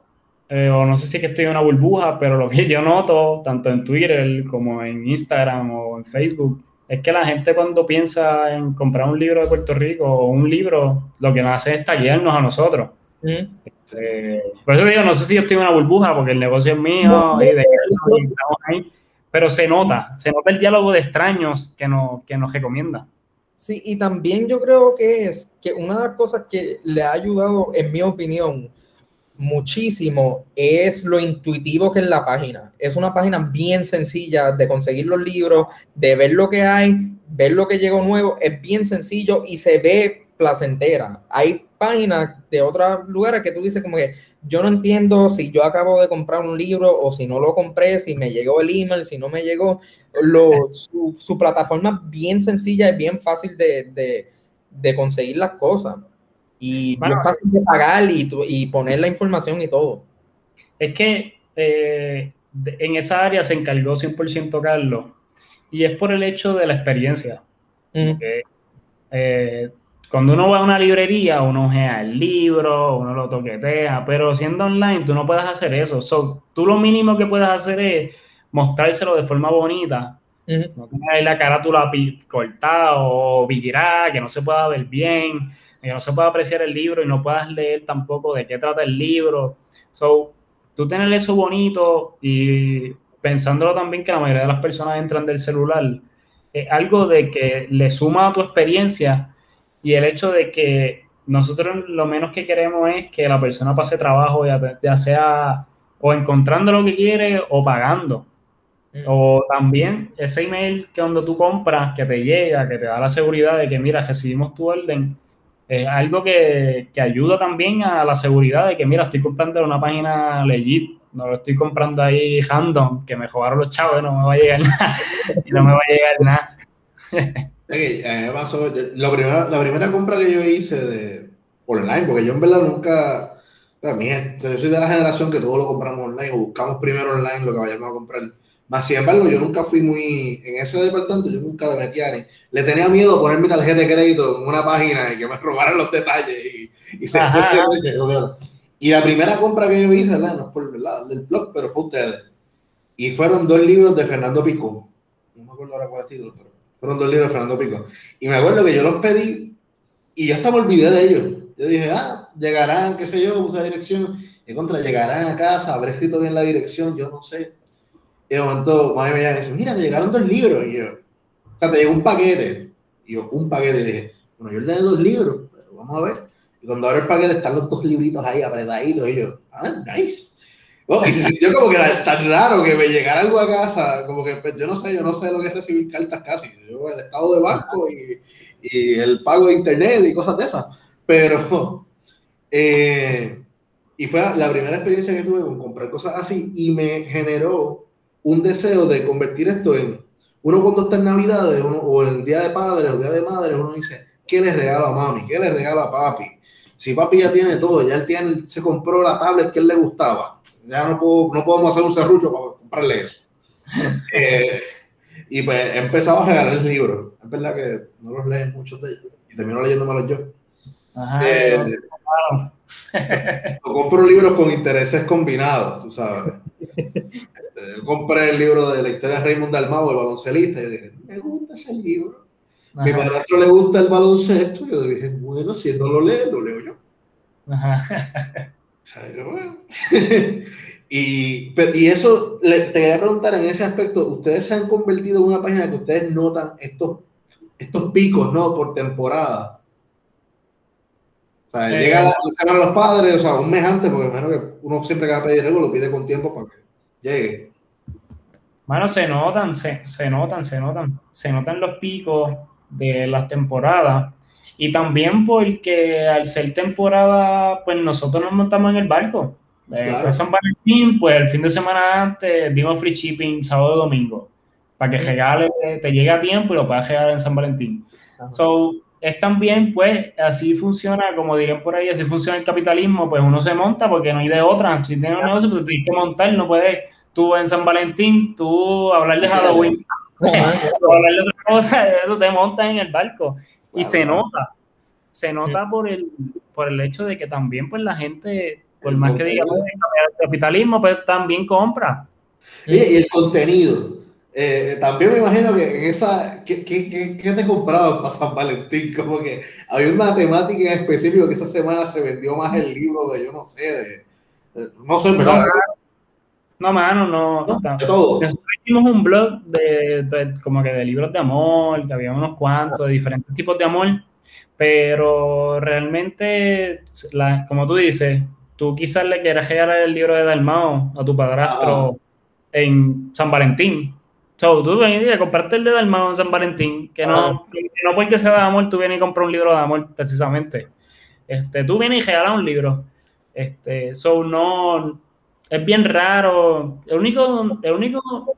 eh, o no sé si es que estoy en una burbuja, pero lo que yo noto, tanto en Twitter como en Instagram o en Facebook, es que la gente cuando piensa en comprar un libro de Puerto Rico o un libro, lo que nos hace es tallarnos a nosotros. Este, por eso digo, no sé si yo estoy en una burbuja porque el negocio es mío y de, ahí, pero se nota, se nota el diálogo de extraños que, no, que nos recomienda. Sí, y también yo creo que es que una de las cosas que le ha ayudado, en mi opinión, muchísimo es lo intuitivo que es la página. Es una página bien sencilla de conseguir los libros, de ver lo que hay, ver lo que llegó nuevo, es bien sencillo y se ve placentera. Hay páginas de otros lugares que tú dices como que yo no entiendo si yo acabo de comprar un libro o si no lo compré, si me llegó el email, si no me llegó. Lo, su, su, plataforma bien sencilla y bien fácil de, conseguir las cosas. Y bien fácil de pagar y, y, poner la información y todo. Es que eh, en esa área se encargó 100% Carlos y es por el hecho de la experiencia. eh, cuando uno va a una librería, uno ojea el libro, uno lo toquetea, pero siendo online tú no puedes hacer eso. So, tú lo mínimo que puedes hacer es mostrárselo de forma bonita. No tener ahí la carátula cortada o virada, que no se pueda ver bien, que no se pueda apreciar el libro y no puedas leer tampoco de qué trata el libro. So, tú tener eso bonito y pensándolo también que la mayoría de las personas entran del celular, es algo de que le suma a tu experiencia y el hecho de que nosotros lo menos que queremos es que la persona pase trabajo, ya, sea o encontrando lo que quiere o pagando. Mm. O también ese email que cuando tú compras, que te llega, que te da la seguridad de que, mira, recibimos tu orden, es algo que, que ayuda también a la seguridad de que, mira, estoy comprando una página legit, no lo estoy comprando ahí random, que me jugaron los chavos, no me va a llegar nada, y no me va a llegar nada. la, primera, la primera compra que yo hice de online, porque yo en verdad nunca, yo soy de la generación que todo lo compramos online o buscamos primero online lo que vayamos a comprar. Más sin embargo, yo nunca fui muy, en ese departamento, yo nunca le metía ni, le tenía miedo poner mi tarjeta de crédito en una página y que me robaran los detalles y, y se Y la primera compra que yo hice, no es por ¿verdad? del blog, pero fue ustedes. Y fueron dos libros de Fernando Pico. No me acuerdo ahora cuál es el título, pero fueron dos libros de Fernando Pico. Y me acuerdo que yo los pedí y ya hasta me olvidé de ellos. Yo dije, ah, llegarán, qué sé yo, usa dirección. Y contra, llegarán a casa, habré escrito bien la dirección, yo no sé. Y de momento, mami me dice, mira, te llegaron dos libros. Y yo, o sea, te llegó un paquete. Y yo, un paquete. Y dije, bueno, yo tengo dos libros, pero vamos a ver. Y cuando abro el paquete están los dos libritos ahí apretaditos y yo, ah, nice. Oh, y se sintió como que era tan raro que me llegara algo a casa, como que pues, yo no sé, yo no sé lo que es recibir cartas casi. Yo el estado de banco y, y el pago de internet y cosas de esas. Pero, eh, y fue la primera experiencia que tuve con comprar cosas así y me generó un deseo de convertir esto en, uno cuando está en Navidad o en el Día de Padres o Día de Madres, uno dice, ¿qué le regalo a mami? ¿Qué le regalo a papi? Si papi ya tiene todo, ya él tiene, se compró la tablet que él le gustaba, ya no, puedo, no podemos hacer un serrucho para comprarle eso. Eh, y pues he empezado a regalar libros. Es verdad que no los leen muchos de ellos y termino leyéndomelos yo. Ajá, eh, yo compro libros con intereses combinados, tú sabes. Yo compré el libro de la historia de Raymond Dalmau, el baloncelista, y yo dije, me gusta ese libro. A Mi padrastro le gusta el baloncesto, y yo dije, bueno, si él no lo lee, lo leo yo. Ajá. O sea, yo, bueno. y, y eso, te quería preguntar en ese aspecto, ¿ustedes se han convertido en una página que ustedes notan estos, estos picos, ¿no? Por temporada sea, llega a, los padres, o sea, un mes antes, porque imagino que uno siempre que va a pedir algo lo pide con tiempo para que llegue. Bueno, se notan, se, se notan, se notan, se notan los picos de las temporadas. Y también porque al ser temporada, pues nosotros nos montamos en el barco. Eh, fue San Valentín, pues el fin de semana antes dimos free shipping sábado y domingo. Para que regale, te llegue a tiempo y lo puedas regalar en San Valentín. So, es también, pues, así funciona, como dirían por ahí, así funciona el capitalismo, pues uno se monta porque no hay de otra. Si tienes un negocio, pues tienes que montar, no puedes tú en San Valentín, tú hablar de Halloween, hablar de otra cosa, eso te montas en el barco. Y se nota, se nota por el, por el hecho de que también, pues, la gente, por más que digamos el capitalismo, pues también compra. y el contenido eh, también me imagino que en esa, ¿qué, qué, qué te comprabas para San Valentín? Como que había una temática en específico que esa semana se vendió más el libro de, yo no sé, de, no sé, pero... No, mano, no. no todo. Nosotros hicimos un blog de, como que de libros de amor, que había unos cuantos, de diferentes tipos de amor, pero realmente, la, como tú dices, tú quizás le quieras regalar el libro de Dalmao a tu padrastro ah. en San Valentín, So, tú vienes a comprarte el de Dalmao en San Valentín, que no, ah. que no porque sea de amor, tú vienes y compras un libro de amor, precisamente. Este, tú vienes y regalas un libro. Este, so, no, es bien raro. El único, el único,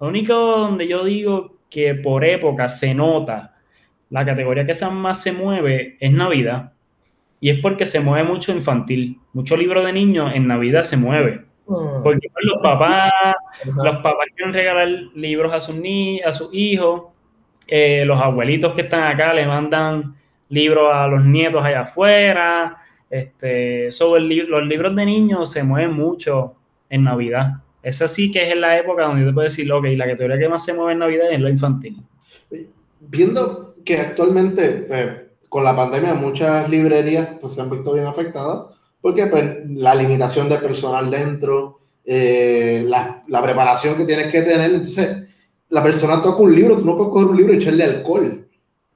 el único donde yo digo que por época se nota la categoría que más se mueve es Navidad. Y es porque se mueve mucho infantil. Mucho libro de niños en Navidad se mueve. Mm. Porque los papás, los papás quieren regalar libros a sus, ni a sus hijos, eh, los abuelitos que están acá le mandan libros a los nietos allá afuera. Este, sobre los libros de niños se mueven mucho en Navidad. Esa sí que es la época donde yo te puedo decir, ok, la categoría que más se mueve en Navidad es la infantil. Viendo que actualmente, eh, con la pandemia, muchas librerías pues, se han visto bien afectadas, porque pues, la limitación de personal dentro, eh, la, la, preparación que tienes que tener, entonces la persona toca un libro, tú no puedes coger un libro y echarle alcohol.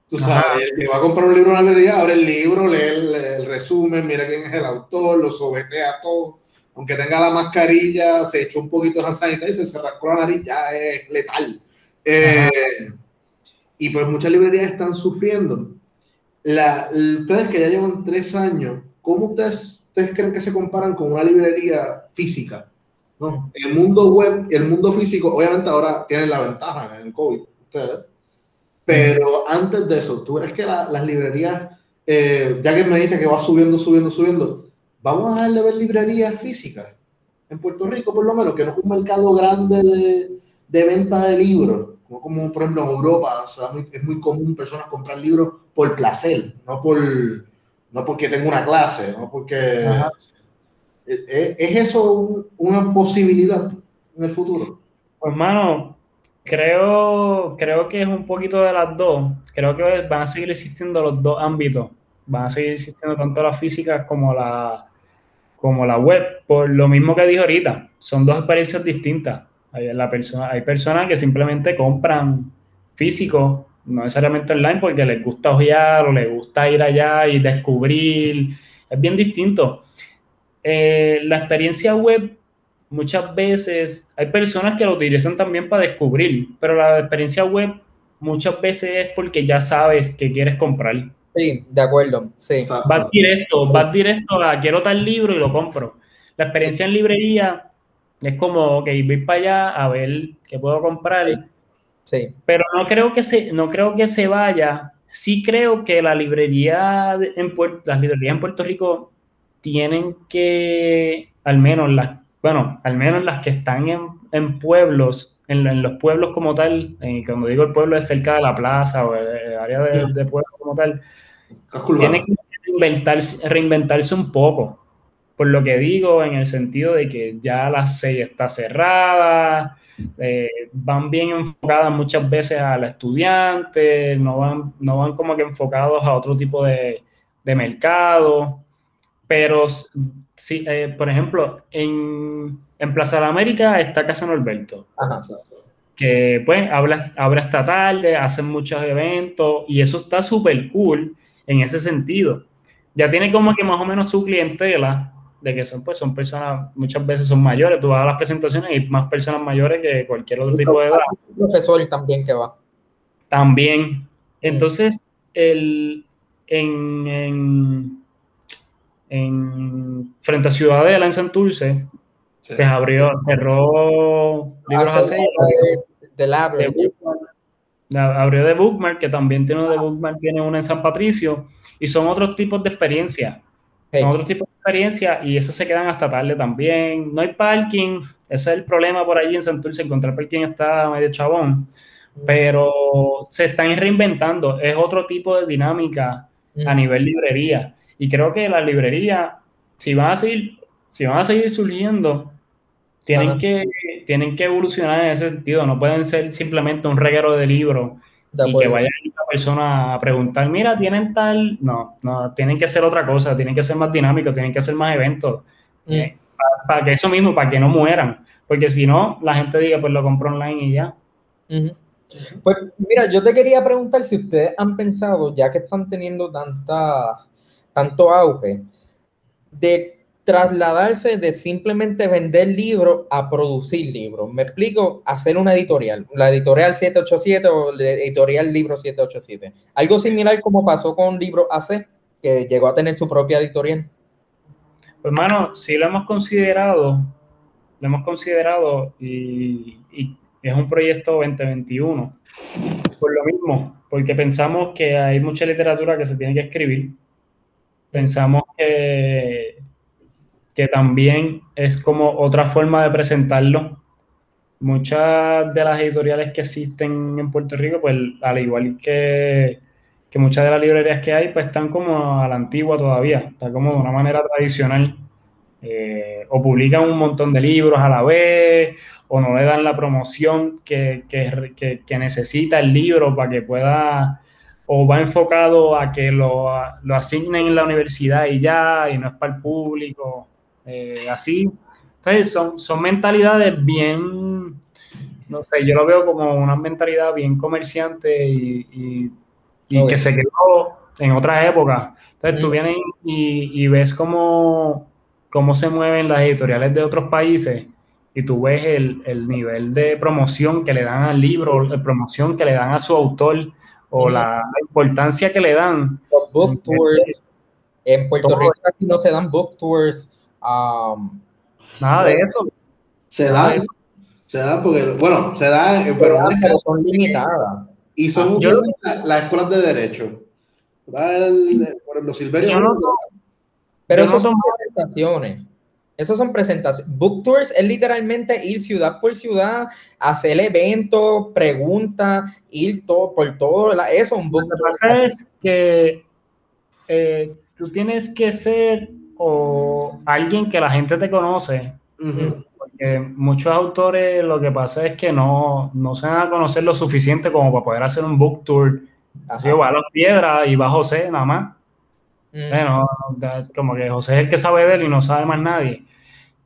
Tú sabes, el que va a comprar un libro en la librería, abre el libro, lee el, resumen, mira quién es el autor, lo sobetea todo. Aunque tenga la mascarilla, se echó un poquito de sanita y se rascó la nariz, ya es letal. Eh, y pues muchas librerías están sufriendo. La, ustedes que ya llevan tres años, ¿cómo ustedes ustedes creen que se comparan con una librería física? ¿No? El mundo web el mundo físico, obviamente ahora tienen la ventaja en el COVID, ustedes. Pero antes de eso, ¿tú crees que las librerías, eh, ya que me dijiste que va subiendo, subiendo, subiendo, vamos a darle ver librerías físicas? En Puerto Rico, por lo menos, que no es un mercado grande de, de venta de libros, como, como por ejemplo en Europa, o sea, es muy común personas comprar libros por placer, no por, no porque tengo una clase, no porque... ¿Es, eso una posibilidad en el futuro? Pues, hermano, creo, creo que es un poquito de las dos. Creo que van a seguir existiendo los dos ámbitos. Van a seguir existiendo tanto las físicas como la, como la web. Por lo mismo que dije ahorita, son dos experiencias distintas. Hay, la hay personas que simplemente compran físico no necesariamente online, porque les gusta ojear o les gusta ir allá y descubrir. Es bien distinto. Eh, la experiencia web, muchas veces, hay personas que lo utilizan también para descubrir, pero la experiencia web muchas veces es porque ya sabes que quieres comprar. Sí, de acuerdo, sí. Vas directo, vas directo a quiero tal libro y lo compro. La experiencia en librería es como, ok, voy para allá a ver qué puedo comprar. Sí. Pero no creo que se, no creo que se vaya. Sí creo que la librería en las librerías en Puerto Rico tienen que, al menos las, bueno, al menos las que están en, pueblos, en, los pueblos como tal, cuando digo el pueblo es cerca de la plaza o el área de, pueblo como tal, tienen que reinventarse, reinventarse un poco. Por lo que digo, en el sentido de que ya la serie está cerrada, eh, van bien enfocadas muchas veces al estudiante, no van, no van como que enfocados a otro tipo de, de mercado, pero sí, eh, por ejemplo, en, en, Plaza de América está Casa Norberto, que pues habla, habla esta tarde, hacen muchos eventos y eso está súper cool en ese sentido. Ya tiene como que más o menos su clientela, de que son, pues, son personas, muchas veces son mayores, tú vas a las presentaciones y más personas mayores que cualquier otro tipo de edad. profesor también que va. También. Entonces, el, en, en, frente a Ciudadela, en Santurce, sí. pues abrió, cerró libros así. De, de, abrió de Bookmark, que también tiene uno de Bookmark, tiene uno en San Patricio, y son otros tipos de experiencias son otro tipo de experiencia y eso se quedan hasta tarde también. No hay parking, ese es el problema por allí en Santurce, encontrar parking está medio chabón, mm. pero se están reinventando, es otro tipo de dinámica a mm. nivel librería. Y creo que las librerías, si van a seguir, si van a seguir surgiendo, tienen que, tienen que evolucionar en ese sentido, no pueden ser simplemente un reguero de libros y que vaya una persona a preguntar, mira, tienen tal. No, no, tienen que hacer otra cosa, tienen que ser más dinámicos, tienen que hacer más eventos. Mm. Eh, para, que eso mismo, para que no mueran. Porque si no, la gente diga, pues lo compro online y ya. Pues mira, yo te quería preguntar si ustedes han pensado, ya que están teniendo tanta, tanto auge, de trasladarse de simplemente vender libros a producir libros. Me explico, hacer una editorial, la editorial 787 o la editorial Libro 787. Algo similar como pasó con Libro AC, que llegó a tener su propia editorial. Pues hermano, sí lo hemos considerado, lo hemos considerado y, y es un proyecto 2021. Por lo mismo, porque pensamos que hay mucha literatura que se tiene que escribir. Pensamos que que también es como otra forma de presentarlo. Muchas de las editoriales que existen en Puerto Rico, pues al igual que, que muchas de las librerías que hay, pues están como a la antigua todavía, está como de una manera tradicional. Eh, o publican un montón de libros a la vez, o no le dan la promoción que, que, que necesita el libro para que pueda, o va enfocado a que lo, lo, asignen en la universidad y ya, y no es para el público. Eh, así. Entonces, son, son mentalidades bien, no sé, yo lo veo como una mentalidad bien comerciante y, que se quedó en otras épocas. Entonces, tú vienes y, ves cómo, cómo se mueven las editoriales de otros países y tú ves el, nivel de promoción que le dan al libro, la promoción que le dan a su autor o la, importancia que le dan. Los book tours. En Puerto Rico casi no se dan book tours Um, Nada de eso. Se da, se da porque, bueno, se da, eh, pero, son limitadas. Y son ah, las escuelas de derecho. El, por ejemplo, Silverio. pero eso son presentaciones. Esos son presentaciones. Book tours es literalmente ir ciudad por ciudad, hacer eventos, preguntas, ir todo por todo. Eso es un book Lo que pasa es que eh, tú tienes que ser o alguien que la gente te conoce. Porque muchos autores lo que pasa es que no, no se van a conocer lo suficiente como para poder hacer un book tour. Así va a las piedras y va José nada más. Bueno, como que José es el que sabe de él y no sabe más nadie.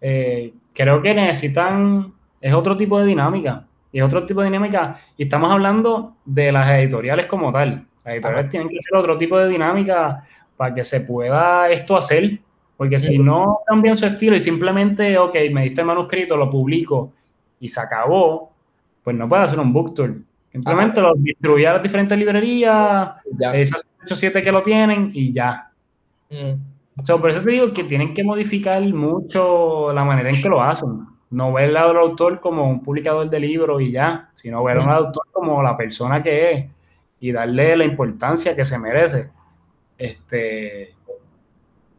Eh, creo que necesitan, es otro tipo de dinámica. y es otro tipo de dinámica. Y estamos hablando de las editoriales como tal. Las editoriales tienen que hacer otro tipo de dinámica para que se pueda esto hacer. Porque si no cambian su estilo y simplemente, ok, me diste el manuscrito, lo publico y se acabó, pues no puede hacer un book tour. Simplemente lo distribuye a las diferentes librerías, esas 8 7 que lo tienen y ya. Mm. Por eso te digo que tienen que modificar mucho la manera en que lo hacen. No ver al autor como un publicador de libros y ya, sino ver al autor como la persona que es y darle la importancia que se merece. Este,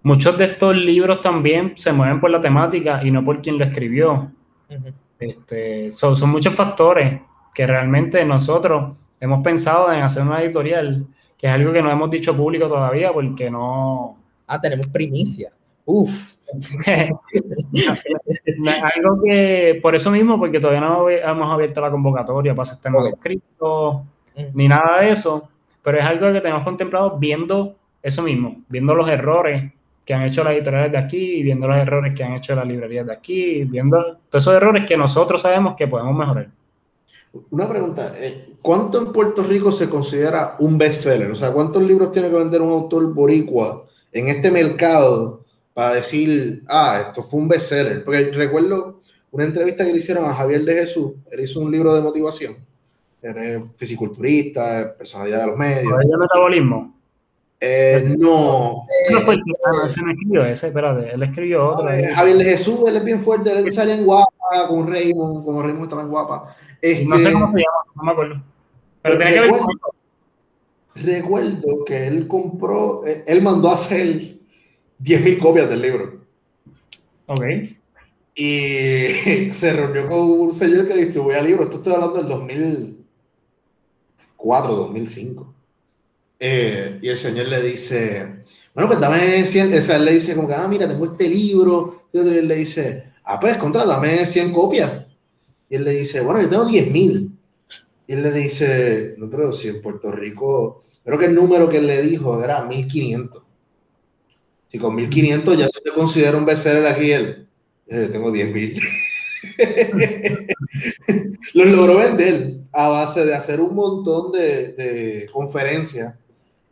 muchos de estos libros también se mueven por la temática y no por quien lo escribió. este, son muchos factores que realmente nosotros hemos pensado en hacer una editorial, que es algo que no hemos dicho público todavía porque no... Ah, tenemos primicia. Uf. algo que, por eso mismo, porque todavía no hemos abierto la convocatoria para hacer temas escritos, ni nada de eso, pero es algo que tenemos contemplado viendo eso mismo, viendo los errores que han hecho las editoriales de aquí, viendo los errores que han hecho las librerías de aquí, viendo todos esos errores que nosotros sabemos que podemos mejorar. Una pregunta, eh, ¿cuánto en Puerto Rico se considera un bestseller? O sea, ¿cuántos libros tiene que vender un autor boricua en este mercado para decir, ah, esto fue un bestseller? Porque recuerdo una entrevista que le hicieron a Javier de Jesús, él hizo un libro de motivación, es fisiculturista, personalidad de los medios. ¿El metabolismo? Eh, no. No fue no escribió ese, espérate, él escribió otro. Javier de Jesús, él es bien fuerte, él sale en guapa, con Raymond, como Raymond estaba en guapa. Este, no sé cómo se llama, no me acuerdo. Pero tiene que ver con Recuerdo que él compró, eh, él mandó a hacer 10.000 copias del libro. Ok. Y se reunió con un señor que distribuía libros. Esto estoy hablando del 2004, 2005. Eh, y el señor le dice, bueno, pues dame 100, o sea, él le dice como que, ah, mira, tengo este libro. Y él le dice, ah, pues, contra, dame 100 copias. Y él le dice, bueno, yo tengo 10 mil. Y él le dice, no creo si en Puerto Rico, creo que el número que él le dijo era 1500. Si con 1500 ya se considera un bestseller aquí, él, yo tengo 10 mil. Lo logró vender a base de hacer un montón de, conferencias.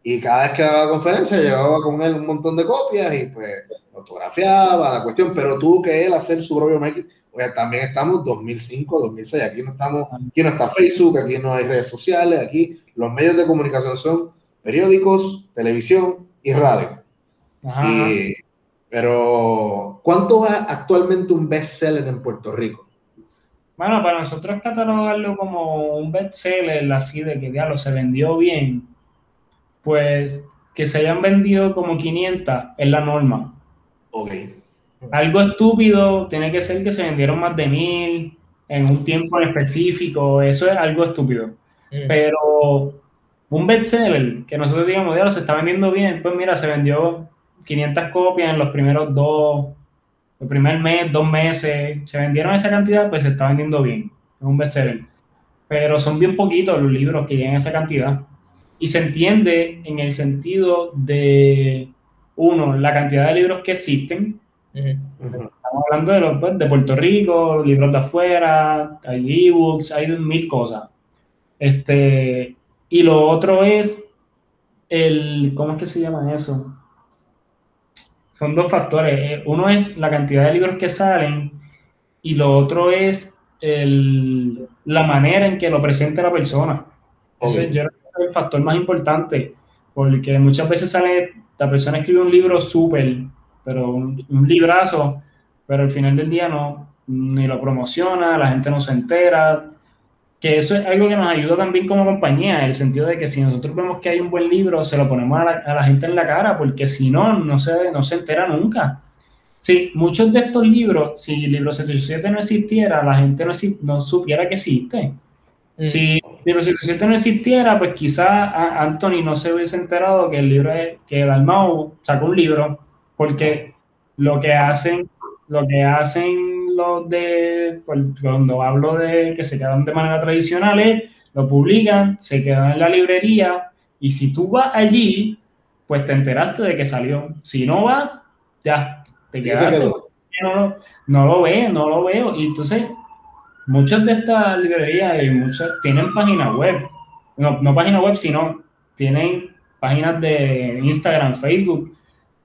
Y cada vez que daba conferencia, llevaba con él un montón de copias y pues autografiaba la cuestión, pero tuvo que él hacer su propio marketing porque también estamos 2005, 2006, aquí no estamos, aquí no está Facebook, aquí no hay redes sociales, aquí los medios de comunicación son periódicos, televisión y radio. pero, ¿cuánto es actualmente un bestseller en Puerto Rico? Bueno, para nosotros catalogarlo como un bestseller, así de que lo se vendió bien, pues que se hayan vendido como 500 es la norma. Ok. Algo estúpido tiene que ser que se vendieron más de mil en un tiempo en específico, eso es algo estúpido. Mm. Pero un bestseller que nosotros digamos, ya se está vendiendo bien, pues mira, se vendió 500 copias en los primeros dos, el primer mes, dos meses, se vendieron esa cantidad, pues se está vendiendo bien, es un bestseller. Pero son bien poquitos los libros que llegan a esa cantidad. Y se entiende en el sentido de, uno, la cantidad de libros que existen, Estamos hablando de, los, pues, de Puerto Rico, libros de afuera, hay ebooks, hay mil cosas. Este, y lo otro es el, ¿cómo es que se llama eso? Son dos factores. Eh, uno es la cantidad de libros que salen y lo otro es el, la manera en que lo presenta la persona. Ese yo creo que es el factor más importante, porque muchas veces sale, la persona escribe un libro súper pero un, librazo, pero al final del día no, ni lo promociona, la gente no se entera, que eso es algo que nos ayuda también como compañía, en el sentido de que si nosotros vemos que hay un buen libro, se lo ponemos a la, gente en la cara, porque si no, no se, no se entera nunca. Sí, muchos de estos libros, si el libro 77 no existiera, la gente no, no supiera que existe. Mm. Si el libro 77 no existiera, pues quizá Anthony no se hubiese enterado que el libro, que Dalmau sacó un libro porque lo que hacen, lo que hacen los de, pues, cuando hablo de que se quedan de manera tradicional es, lo publican, se quedan en la librería y si tú vas allí, pues te enteraste de que salió. Si no vas, ya, te quedaste. No, no, lo veo, no lo veo. Y entonces, muchas de estas librerías y muchas tienen páginas web. No, no páginas web, sino tienen páginas de Instagram, Facebook.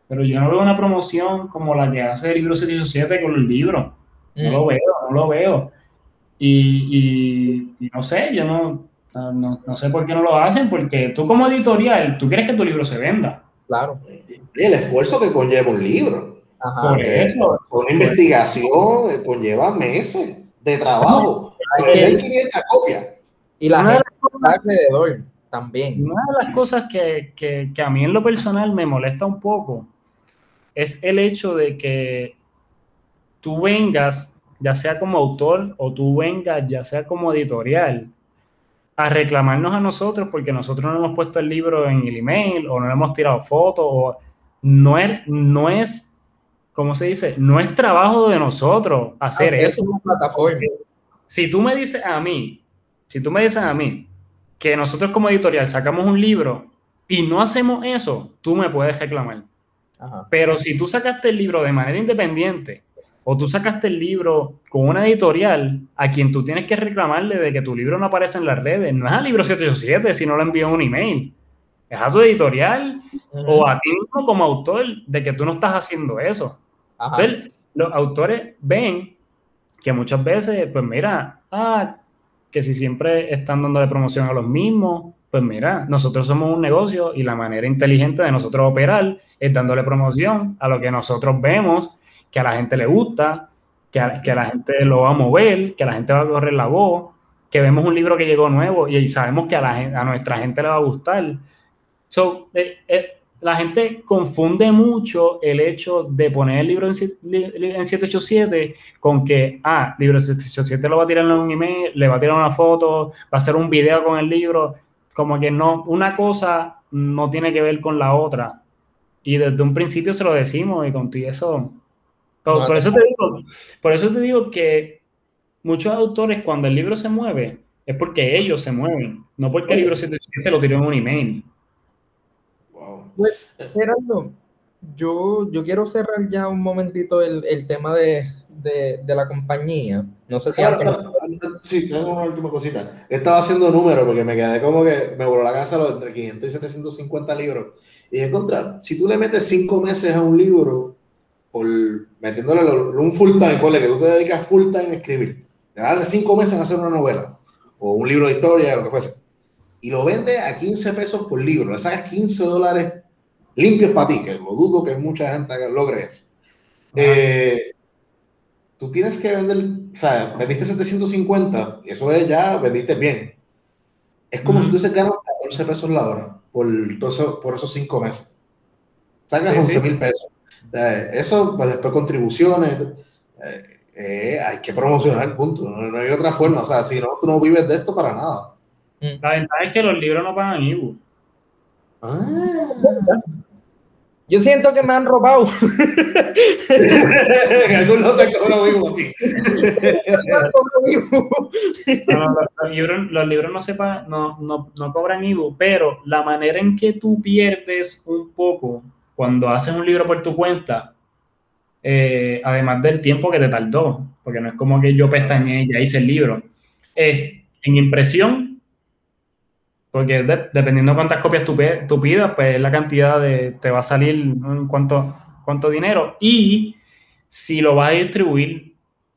Pero yo no veo una promoción como la que hace el libro 787 con el libro. No lo mm. veo, no lo veo. Y, y, no sé, yo no, no, no, sé por qué no lo hacen, porque tú como editorial, tú quieres que tu libro se venda. Claro. Y el esfuerzo que conlleva un libro. Ajá, por eso. Una investigación eh, conlleva meses de trabajo. Hay 500 copias. Y la gente está alrededor también. Una de las cosas que, que, que a mí en lo personal me molesta un poco es el hecho de que tú vengas, ya sea como autor o tú vengas, ya sea como editorial, a reclamarnos a nosotros porque nosotros no hemos puesto el libro en el email o no le hemos tirado fotos o no es, no es, ¿cómo se dice? No es trabajo de nosotros hacer ah, eso. plataforma. Si tú me dices a mí, si tú me dices a mí que nosotros como editorial sacamos un libro y no hacemos eso, tú me puedes reclamar. Pero si tú sacaste el libro de manera independiente o tú sacaste el libro con una editorial a quien tú tienes que reclamarle de que tu libro no aparece en las redes, no es al libro 787 si no le envió un email, es a tu editorial o a ti mismo como autor de que tú no estás haciendo eso. Entonces, los autores ven que muchas veces, pues mira, ah, que si siempre están dándole promoción a los mismos, pues mira, nosotros somos un negocio y la manera inteligente de nosotros operar es dándole promoción a lo que nosotros vemos, que a la gente le gusta, que a, que a la gente lo va a mover, que a la gente va a correr la voz, que vemos un libro que llegó nuevo y sabemos que a, la, a nuestra gente le va a gustar. So, eh, eh, la gente confunde mucho el hecho de poner el libro en, en, 787 con que, ah, libro 787 lo va a tirar en un email, le va a tirar una foto, va a hacer un video con el libro como que no, una cosa no tiene que ver con la otra. Y desde un principio se lo decimos y contigo eso. Por, eso te digo, por eso te digo que muchos autores cuando el libro se mueve es porque ellos se mueven, no porque el libro se te lo tiró en un email. Wow. Pues, Gerardo, yo, yo quiero cerrar ya un momentito el, el tema de, de, de, la compañía. No sé si... sí, tengo una última cosita. Estaba haciendo números porque me quedé como que me voló la casa los entre 500 y 750 libros. Y dije, contra, si tú le metes cinco meses a un libro, por metiéndole un full time, ponle que tú te dedicas full time a escribir, te das cinco meses en hacer una novela o un libro de historia, lo que fuese, y lo vende a 15 pesos por libro, le sacas 15 dólares limpios para ti, que lo dudo que mucha gente logre eso. Eh, tú tienes que vender, o sea, vendiste 750, y eso es ya, vendiste bien. Es como si tú se ganas 14 pesos la hora por, por esos 5 meses. Sacas 11 mil pesos. Eso, pues después contribuciones, eh, eh, hay que promocionar, punto. No, no, hay otra forma. O sea, si no, tú no vives de esto para nada. La ventaja es que los libros no pagan ebook. Ah. Yo siento que me han robado. algún lado te cobro vivo aquí. los, libros, los libros no, sepa, no, no, no cobran IBU, pero la manera en que tú pierdes un poco cuando haces un libro por tu cuenta, eh, además del tiempo que te tardó, porque no es como que yo pestañeé y ya hice el libro, es en impresión porque dependiendo de cuántas copias tú, pidas, pues la cantidad de, te va a salir cuánto, cuánto dinero. Y si lo vas a distribuir,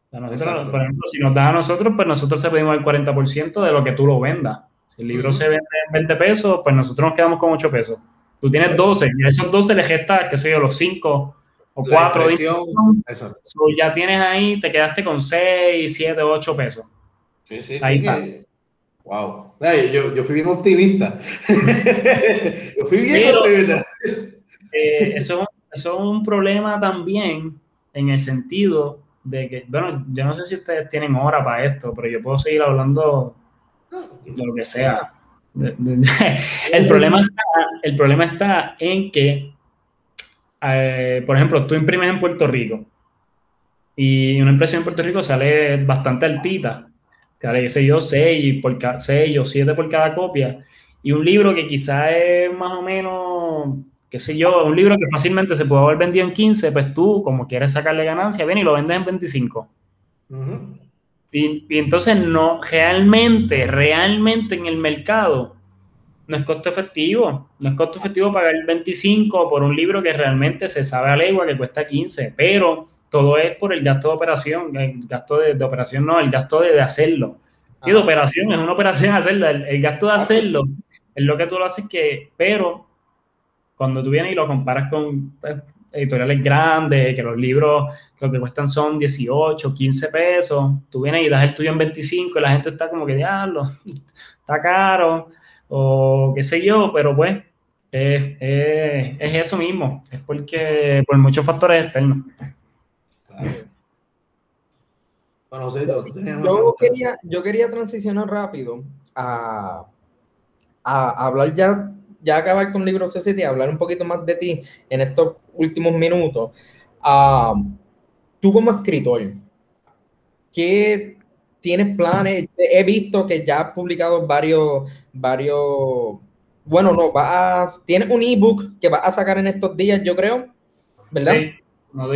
por ejemplo, si nos da a nosotros, pues nosotros te pedimos el 40% de lo que tú lo vendas. Si el libro se vende en 20 pesos, pues nosotros nos quedamos con 8 pesos. Tú tienes 12 y a esos 12 le gestas, qué sé yo, los 5 o 4. ya tienes ahí, te quedaste con 6, 7, 8 pesos. Sí, sí, ahí sí. Wow. Yo, yo fui bien optimista. yo fui bien optimista. Eh, eso, eso, es un problema también en el sentido de que, bueno, yo no sé si ustedes tienen hora para esto, pero yo puedo seguir hablando de lo que sea. el, problema está, el problema está en que, eh, por ejemplo, tú imprimes en Puerto Rico y una impresión en Puerto Rico sale bastante altita qué sé yo, 6, por o 7 por cada copia. Y un libro que quizá es más o menos, qué sé yo, un libro que fácilmente se puede haber vendido en 15, pues tú, como quieres sacarle ganancia, ven y lo vendes en 25. Y, y, entonces no, realmente, realmente en el mercado no es costo efectivo. No es costo efectivo pagar el 25 por un libro que realmente se sabe a legua que cuesta 15, pero todo es por el gasto de operación, el gasto de, de operación no, el gasto de, de hacerlo. Y de operación, es una operación hacerlo, el, el gasto de hacerlo es lo que tú lo haces que, pero cuando tú vienes y lo comparas con pues, editoriales grandes, que los libros lo que cuestan son 18, 15 pesos, tú vienes y das el tuyo en 25 y la gente está como que, diablo, está caro, o qué sé yo, pero pues es, es, es eso mismo, es porque por muchos factores externos. Claro. Bueno, yo, quería, yo quería transicionar rápido a, a, hablar ya, ya acabar con Libro Society, hablar un poquito más de ti en estos últimos minutos. Uh, tú como escritor, ¿qué tienes planes? He visto que ya has publicado varios, varios, bueno, no, va a, tienes un ebook que vas a sacar en estos días, yo creo, ¿verdad? Sí, no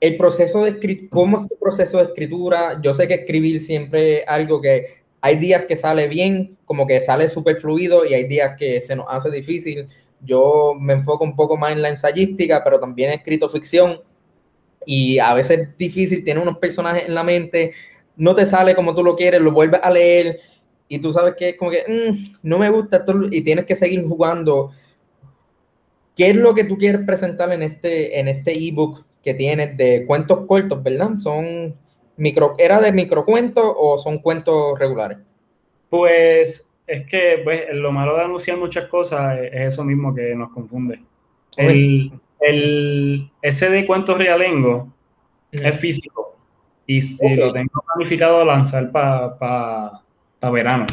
el proceso de escritura, ¿cómo es tu proceso de escritura? Yo sé que escribir siempre es algo que hay días que sale bien, como que sale súper fluido y hay días que se nos hace difícil. Yo me enfoco un poco más en la ensayística, pero también he escrito ficción y a veces es difícil, tiene unos personajes en la mente, no te sale como tú lo quieres, lo vuelves a leer y tú sabes que es como que mm, no me gusta esto y tienes que seguir jugando. ¿Qué es lo que tú quieres presentar en este en este ebook que tienes de cuentos cortos, verdad? Son micro, ¿era de microcuentos o son cuentos regulares? Pues es que pues, lo malo de anunciar muchas cosas es eso mismo que nos confunde. El, el, ese de cuentos realengo es físico y si lo tengo planificado lanzar para verano.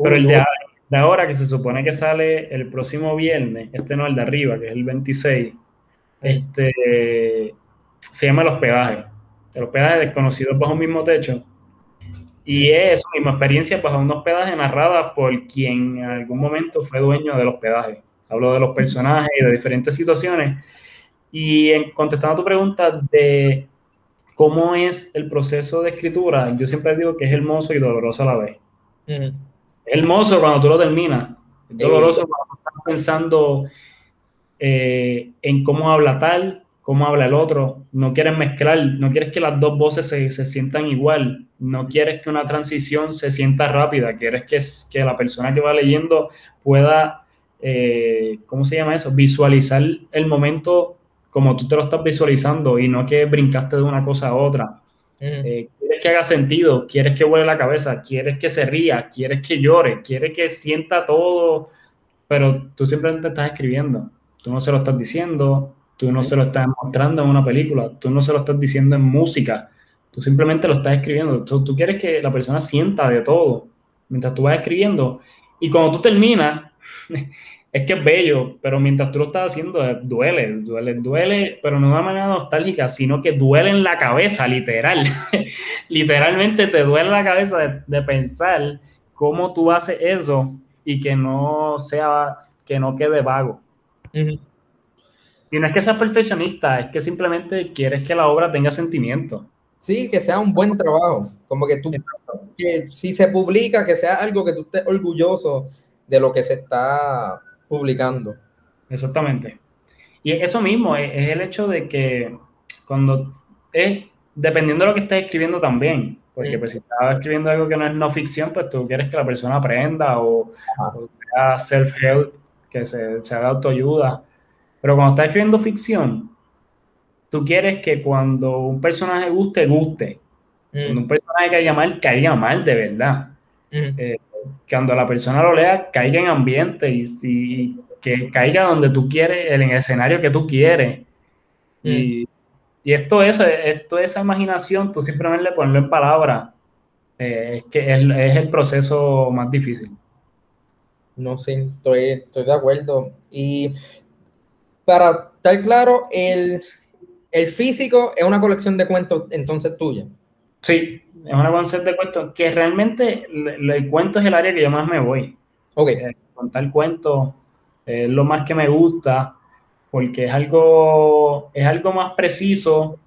Pero el de, de, ahora, que se supone que sale el próximo viernes, este no el de arriba, que es el 26, este, se llama El hospedaje. El hospedaje desconocido bajo un mismo techo. Y es su misma experiencia bajo un hospedaje narrada por quien en algún momento fue dueño del hospedaje. Hablo de los personajes y de diferentes situaciones. Y en, contestando a tu pregunta de cómo es el proceso de escritura, yo siempre digo que es hermoso y doloroso a la vez. Es hermoso cuando tú lo terminas, es doloroso cuando estás pensando eh, en cómo habla tal, cómo habla el otro. No quieres mezclar, no quieres que las dos voces se, se sientan igual, no quieres que una transición se sienta rápida, quieres que, que la persona que va leyendo pueda eh, ¿cómo se llama eso? Visualizar el momento como tú te lo estás visualizando y no que brincaste de una cosa a otra. Eh, quieres que haga sentido, quieres que vuele la cabeza, quieres que se ría, quieres que llore, quieres que sienta todo, pero tú simplemente estás escribiendo. Tú no se lo estás diciendo, tú no se lo estás mostrando en una película, tú no se lo estás diciendo en música, tú simplemente lo estás escribiendo. Tú, tú quieres que la persona sienta de todo mientras tú vas escribiendo. Y cuando tú terminas, es que es bello, pero mientras tú lo estás haciendo, eh, duele, duele, duele, pero no de una manera nostálgica, sino que duele en la cabeza, literal. Literalmente te duele la cabeza de, pensar cómo tú haces eso y que no sea, que no quede vago. Y no es que seas perfeccionista, es que simplemente quieres que la obra tenga sentimiento. Sí, que sea un buen trabajo. Como que tú, que si se publica, que sea algo que tú estés orgulloso de lo que se está publicando. Exactamente. Y eso mismo, es, el hecho de que cuando es dependiendo de lo que estés escribiendo también, porque pues si estás escribiendo algo que no es no ficción, pues tú quieres que la persona aprenda o, sea self-help, que se, se haga autoayuda. Pero cuando estás escribiendo ficción, tú quieres que cuando un personaje guste, guste. Cuando un personaje caiga mal, caiga mal de verdad cuando la persona lo lea, caiga en ambiente y, que caiga donde tú quieres, en el escenario que tú quieres. Y, mm. esto es, esto esa imaginación, tú simplemente ponerlo en palabras, eh, es que es, el proceso más difícil. No, sí, estoy, estoy de acuerdo. Y para estar claro, el, el físico es una colección de cuentos entonces tuya. Sí, es una concepto de cuentos que realmente el, cuento es el área que yo más me voy. Ok. Eh, contar cuentos es lo más que me gusta porque es algo, es algo más preciso.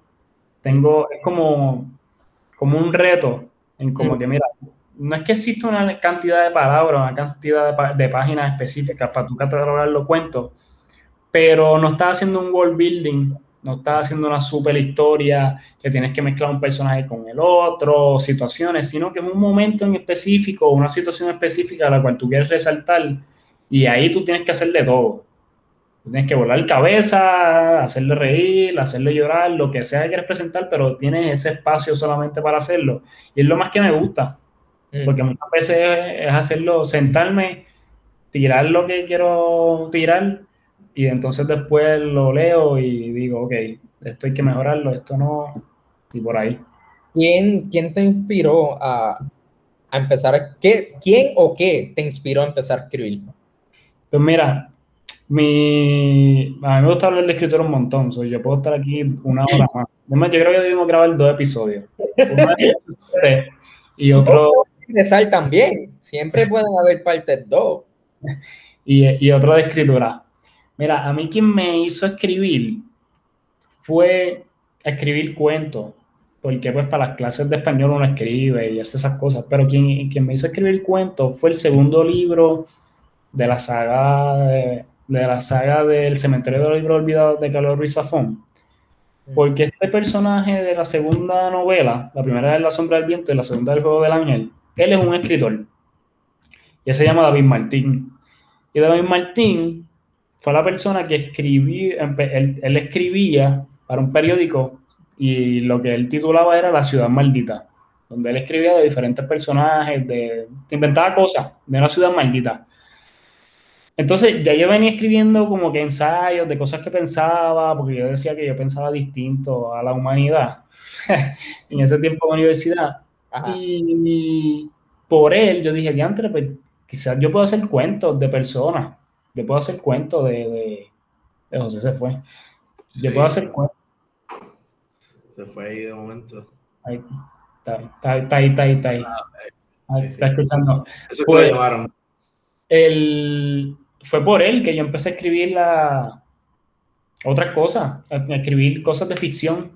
Tengo, es como, como un reto en como que, mira, no es que exista una cantidad de palabras, una cantidad de, páginas específicas para tu catalogar los cuentos, pero no estás haciendo un world building, no estás haciendo una super historia que tienes que mezclar un personaje con el otro, situaciones, sino que es un momento en específico, una situación específica a la cual tú quieres resaltar y ahí tú tienes que hacer de todo. tienes que volar cabeza, hacerle reír, hacerle llorar, lo que sea que quieres presentar, pero tienes ese espacio solamente para hacerlo. Y es lo más que me gusta, mm. porque muchas veces es hacerlo, sentarme, tirar lo que quiero tirar y entonces después lo leo y digo, ok, esto hay que mejorarlo, esto no, y por ahí. ¿Quién, quién te inspiró a, a empezar? ¿qué, ¿Quién o qué te inspiró a empezar a escribir? Pues mira, mi, a mí me gusta hablar de escritor un montón, yo puedo estar aquí una hora más. yo creo que debimos grabar dos episodios. y otro... Empezar también, siempre pueden haber partes dos. Y, y otro de escritura. Mira, a mí quien me hizo escribir fue escribir cuentos, porque pues para las clases de español uno escribe y hace esas cosas, pero quien, quien me hizo escribir cuentos fue el segundo libro de la saga de, la saga del cementerio de los libros olvidados de Carlos Ruiz Zafón. Porque este personaje de la segunda novela, la primera es La sombra del viento y la segunda del juego del ángel, él es un escritor. Y él se llama David Martín. Y David Martín fue la persona que escribí, él, él escribía para un periódico y lo que él titulaba era La ciudad maldita, donde él escribía de diferentes personajes, de, inventaba cosas de una ciudad maldita. Entonces ya yo venía escribiendo como que ensayos de cosas que pensaba, porque yo decía que yo pensaba distinto a la humanidad en ese tiempo de universidad. Y, por él yo dije, diantre, pues quizás yo puedo hacer cuentos de personas, yo puedo hacer cuentos de, de, José se fue. Yo puedo hacer cuentos. Se fue ahí de momento. Ahí, está, está, está ahí, está ahí, está ahí. Ah, está escuchando. Eso que lo pues, llamaron. El, fue por él que yo empecé a escribir la, otras cosas, a escribir cosas de ficción,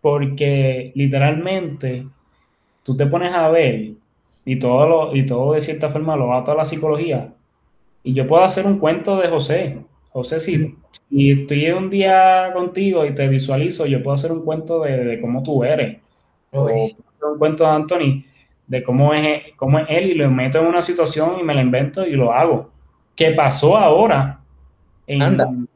porque literalmente tú te pones a ver y todo, lo, y todo de cierta forma lo va a toda la psicología. Y yo puedo hacer un cuento de José. José, si, si estoy un día contigo y te visualizo, yo puedo hacer un cuento de, cómo tú eres. O un cuento de Anthony de cómo es, cómo es él y lo meto en una situación y me la invento y lo hago. ¿Qué pasó ahora en,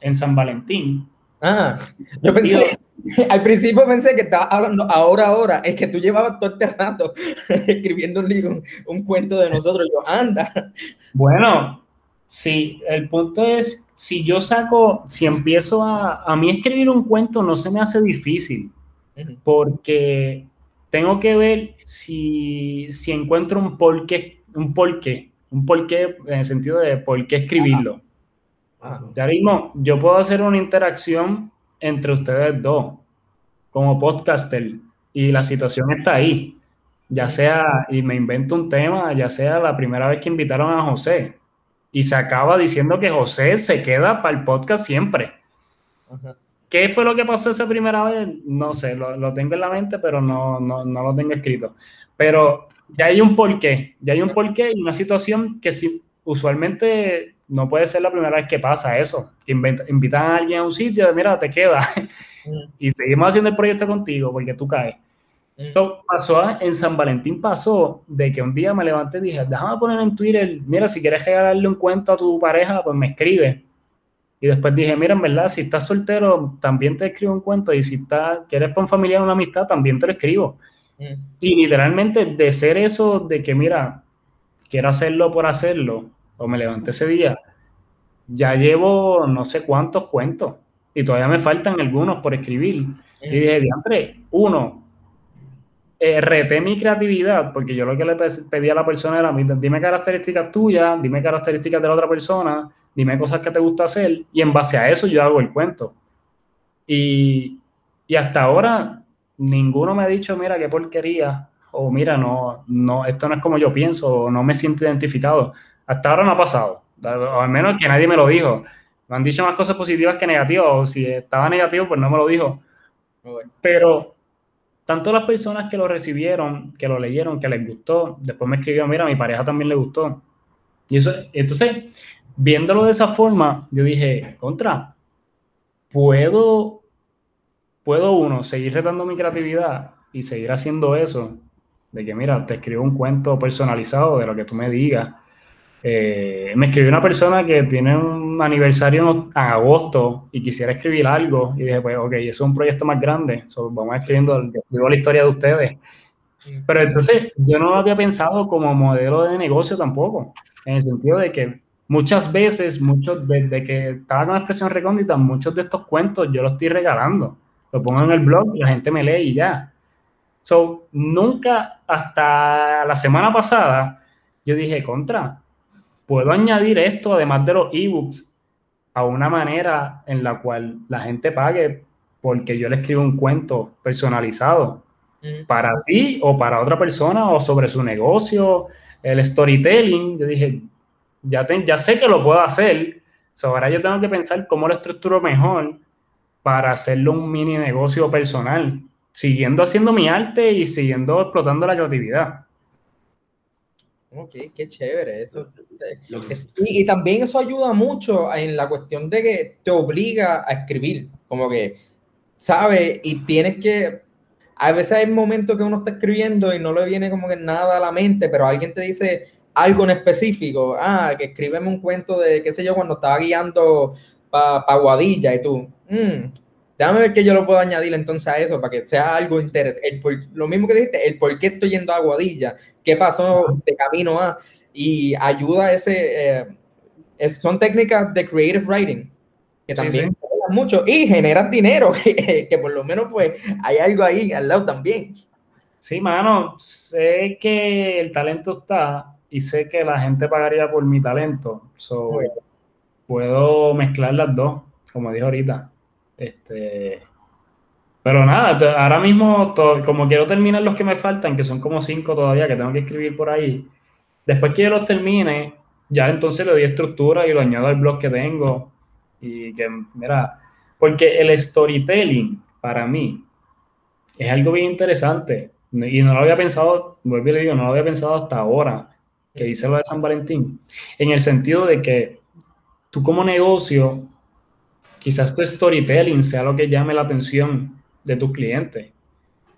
en San Valentín. Ah, yo pensé, al principio pensé que estaba hablando ahora, ahora, es que tú llevabas todo este rato escribiendo un libro, un cuento de nosotros. Yo, anda. Bueno, sí, el punto es, si yo saco, si empiezo a, a mí escribir un cuento no se me hace difícil, porque tengo que ver si, si encuentro un porqué, un porqué, un porqué en el sentido de por qué escribirlo. Ya mismo, yo puedo hacer una interacción entre ustedes dos como podcaster y la situación está ahí. Ya sea, y me invento un tema, ya sea la primera vez que invitaron a José y se acaba diciendo que José se queda para el podcast siempre. ¿Qué fue lo que pasó esa primera vez? No sé, lo, tengo en la mente, pero no, no, no, lo tengo escrito. Pero ya hay un porqué, ya hay un porqué y una situación que si, usualmente no puede ser la primera vez que pasa eso. invitan a alguien a un sitio, mira, te queda. Mm. y seguimos haciendo el proyecto contigo porque tú caes. Mm. pasó en San Valentín pasó de que un día me levanté y dije, déjame poner en Twitter, mira, si quieres regalarle un cuento a tu pareja, pues me escribe. Y después dije, mira, en verdad, si estás soltero, también te escribo un cuento. Y si estás, quieres con familiar una amistad, también te lo escribo. Mm. Y literalmente de ser eso, de que, mira, quiero hacerlo por hacerlo, o me levanté ese día, ya llevo no sé cuántos cuentos y todavía me faltan algunos por escribir. Y dije, diantre, uno, eh, reté mi creatividad, porque yo lo que le pedí a la persona era, dime características tuyas, dime características de la otra persona, dime cosas que te gusta hacer, y en base a eso yo hago el cuento. Y, y hasta ahora ninguno me ha dicho, mira, qué porquería, o mira, no, no, esto no es como yo pienso, o no me siento identificado. Hasta ahora no ha pasado, o al menos que nadie me lo dijo. Me han dicho más cosas positivas que negativas, o si estaba negativo, pues no me lo dijo. Pero tanto las personas que lo recibieron, que lo leyeron, que les gustó, después me escribieron, mira, a mi pareja también le gustó. Y eso, entonces, viéndolo de esa forma, yo dije, contra, puedo, puedo uno, seguir retando mi creatividad y seguir haciendo eso, de que mira, te escribo un cuento personalizado de lo que tú me digas. Eh, me escribió una persona que tiene un aniversario en agosto y quisiera escribir algo y dije, pues ok, eso es un proyecto más grande, vamos escribiendo, escribo la historia de ustedes. Pero entonces yo no lo había pensado como modelo de negocio tampoco, en el sentido de que muchas veces, muchos, desde que estaba con expresión recóndita, muchos de estos cuentos yo los estoy regalando. Lo pongo en el blog y la gente me lee y ya. So, nunca hasta la semana pasada yo dije, contra, puedo añadir esto, además de los ebooks, a una manera en la cual la gente pague porque yo le escribo un cuento personalizado mm. para sí o para otra persona o sobre su negocio, el storytelling. Yo dije, ya, ya sé que lo puedo hacer, ahora yo tengo que pensar cómo lo estructuro mejor para hacerlo un mini negocio personal, siguiendo haciendo mi arte y siguiendo explotando la creatividad. Ok, qué chévere eso. y, también eso ayuda mucho en la cuestión de que te obliga a escribir, como que, ¿sabes? Y tienes que, a veces hay momentos que uno está escribiendo y no le viene como que nada a la mente, pero alguien te dice, algo en específico. Ah, que escríbeme un cuento de, qué sé yo, cuando estaba guiando para pa Guadilla y tú, mmm, déjame ver que yo lo puedo añadir entonces a eso para que sea algo interesante. Lo mismo que dijiste, el por qué estoy yendo a Guadilla, qué pasó de camino a, y ayuda a ese, eh, son técnicas de creative writing que también mucho y generan dinero, que, que por lo menos pues hay algo ahí al lado también. Sí, mano, sé que el talento está, y sé que la gente pagaría por mi talento. So, puedo mezclar las dos, como dije ahorita. Este, pero nada, ahora mismo, como quiero terminar los que me faltan, que son como cinco todavía que tengo que escribir por ahí, después que yo los termine, ya entonces le doy estructura y lo añado al blog que tengo. Y que, mira, porque el storytelling para mí es algo bien interesante. Y no lo había pensado, vuelvo y le digo, no lo había pensado hasta ahora que dice lo de San Valentín, en el sentido de que tú como negocio, quizás tu storytelling sea lo que llame la atención de tus clientes.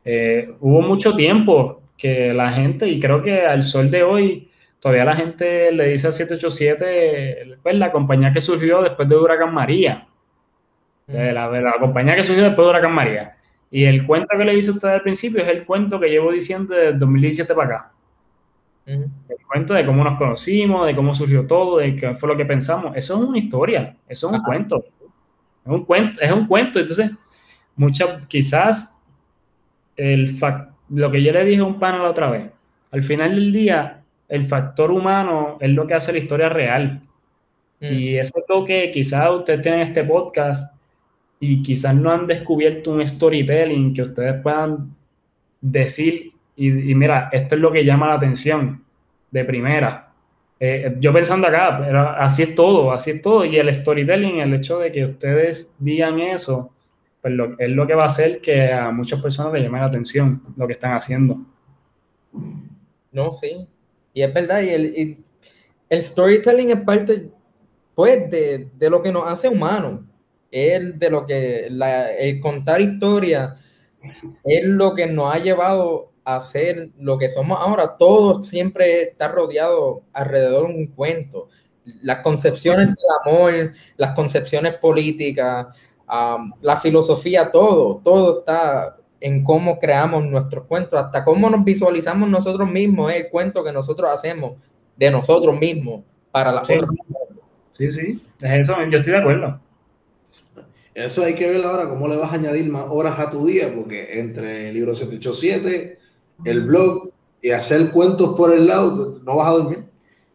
Eh, hubo mucho tiempo que la gente, y creo que al sol de hoy, todavía la gente le dice a 787, pues la compañía que surgió después de Huracán María. De la, la, compañía que surgió después de Huracán María. Y el cuento que le hice a usted al principio es el cuento que llevo diciendo desde 2017 para acá. El cuento de cómo nos conocimos, de cómo surgió todo, de qué fue lo que pensamos. Eso es una historia, eso es un cuento. Es un cuento, es un cuento. Entonces, muchas, quizás el lo que yo le dije a un pana la otra vez, al final del día, el factor humano es lo que hace la historia real. Mm. Y ese toque, quizás ustedes tienen este podcast y quizás no han descubierto un storytelling que ustedes puedan decir y, mira, esto es lo que llama la atención de primera. Eh, yo pensando acá, pero así es todo, así es todo. Y el storytelling, el hecho de que ustedes digan eso, pues es lo que va a hacer que a muchas personas le llame la atención lo que están haciendo. No, sí. Y es verdad, y el, el storytelling es parte, pues, de, de, lo que nos hace humanos. Es de lo que, la, el contar historia es lo que nos ha llevado hacer lo que somos ahora, todo siempre está rodeado alrededor de un cuento. Las concepciones del amor, las concepciones políticas, la filosofía, todo, todo está en cómo creamos nuestros cuentos, hasta cómo nos visualizamos nosotros mismos, es el cuento que nosotros hacemos de nosotros mismos para la sí. Sí, sí, es eso, yo estoy de acuerdo. Eso hay que ver ahora cómo le vas a añadir más horas a tu día, porque entre el libro 787, el blog y hacer cuentos por el lado, no vas a dormir.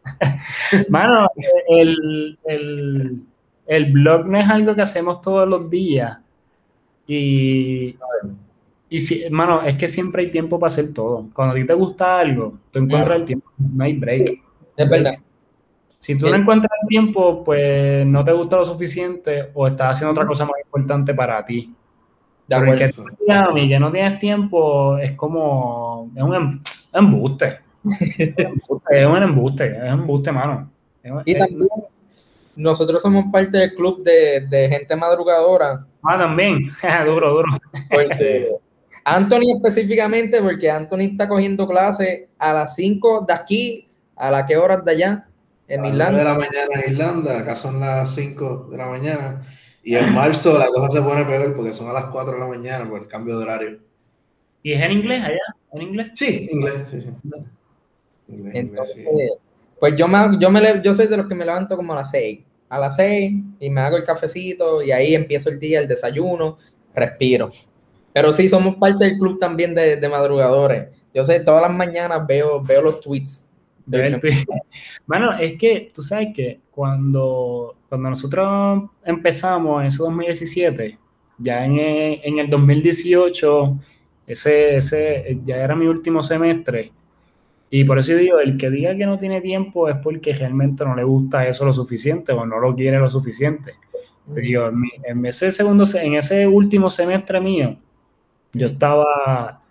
Mano, el, el, blog no es algo que hacemos todos los días. Y, y si, mano, es que siempre hay tiempo para hacer todo. Cuando a ti te gusta algo, tú encuentras el tiempo, no hay break. Es verdad. Si tú no encuentras el tiempo, pues no te gusta lo suficiente o estás haciendo otra cosa más importante para ti. Pero el que, que no tienes tiempo es como. Es un em, embuste. es un embuste, es un embuste, mano. y también nosotros somos parte del club de, de gente madrugadora. Ah, también. duro, duro. Anthony específicamente, porque Anthony está cogiendo clases a las 5 de aquí, a las qué horas de allá, en Irlanda. de la mañana en Irlanda, acá son las 5 de la mañana. Y en marzo la cosa se pone peor porque son a las 4 de la mañana por el cambio de horario. ¿Y es en inglés allá? ¿En inglés? Sí, inglés, sí, sí. Entonces, pues yo, me, yo, me, yo soy de los que me levanto como a las 6. A las 6 y me hago el cafecito y ahí empiezo el día, el desayuno, respiro. Pero sí, somos parte del club también de, de madrugadores. Yo sé, todas las mañanas veo, veo los tweets. Bueno, es que tú sabes que cuando, cuando nosotros empezamos en ese 2017, ya en, en el 2018, ese, ese ya era mi último semestre, y por eso digo, el que diga que no tiene tiempo es porque realmente no le gusta eso lo suficiente o no lo quiere lo suficiente. Pero en, ese segundo, en ese último semestre mío, yo estaba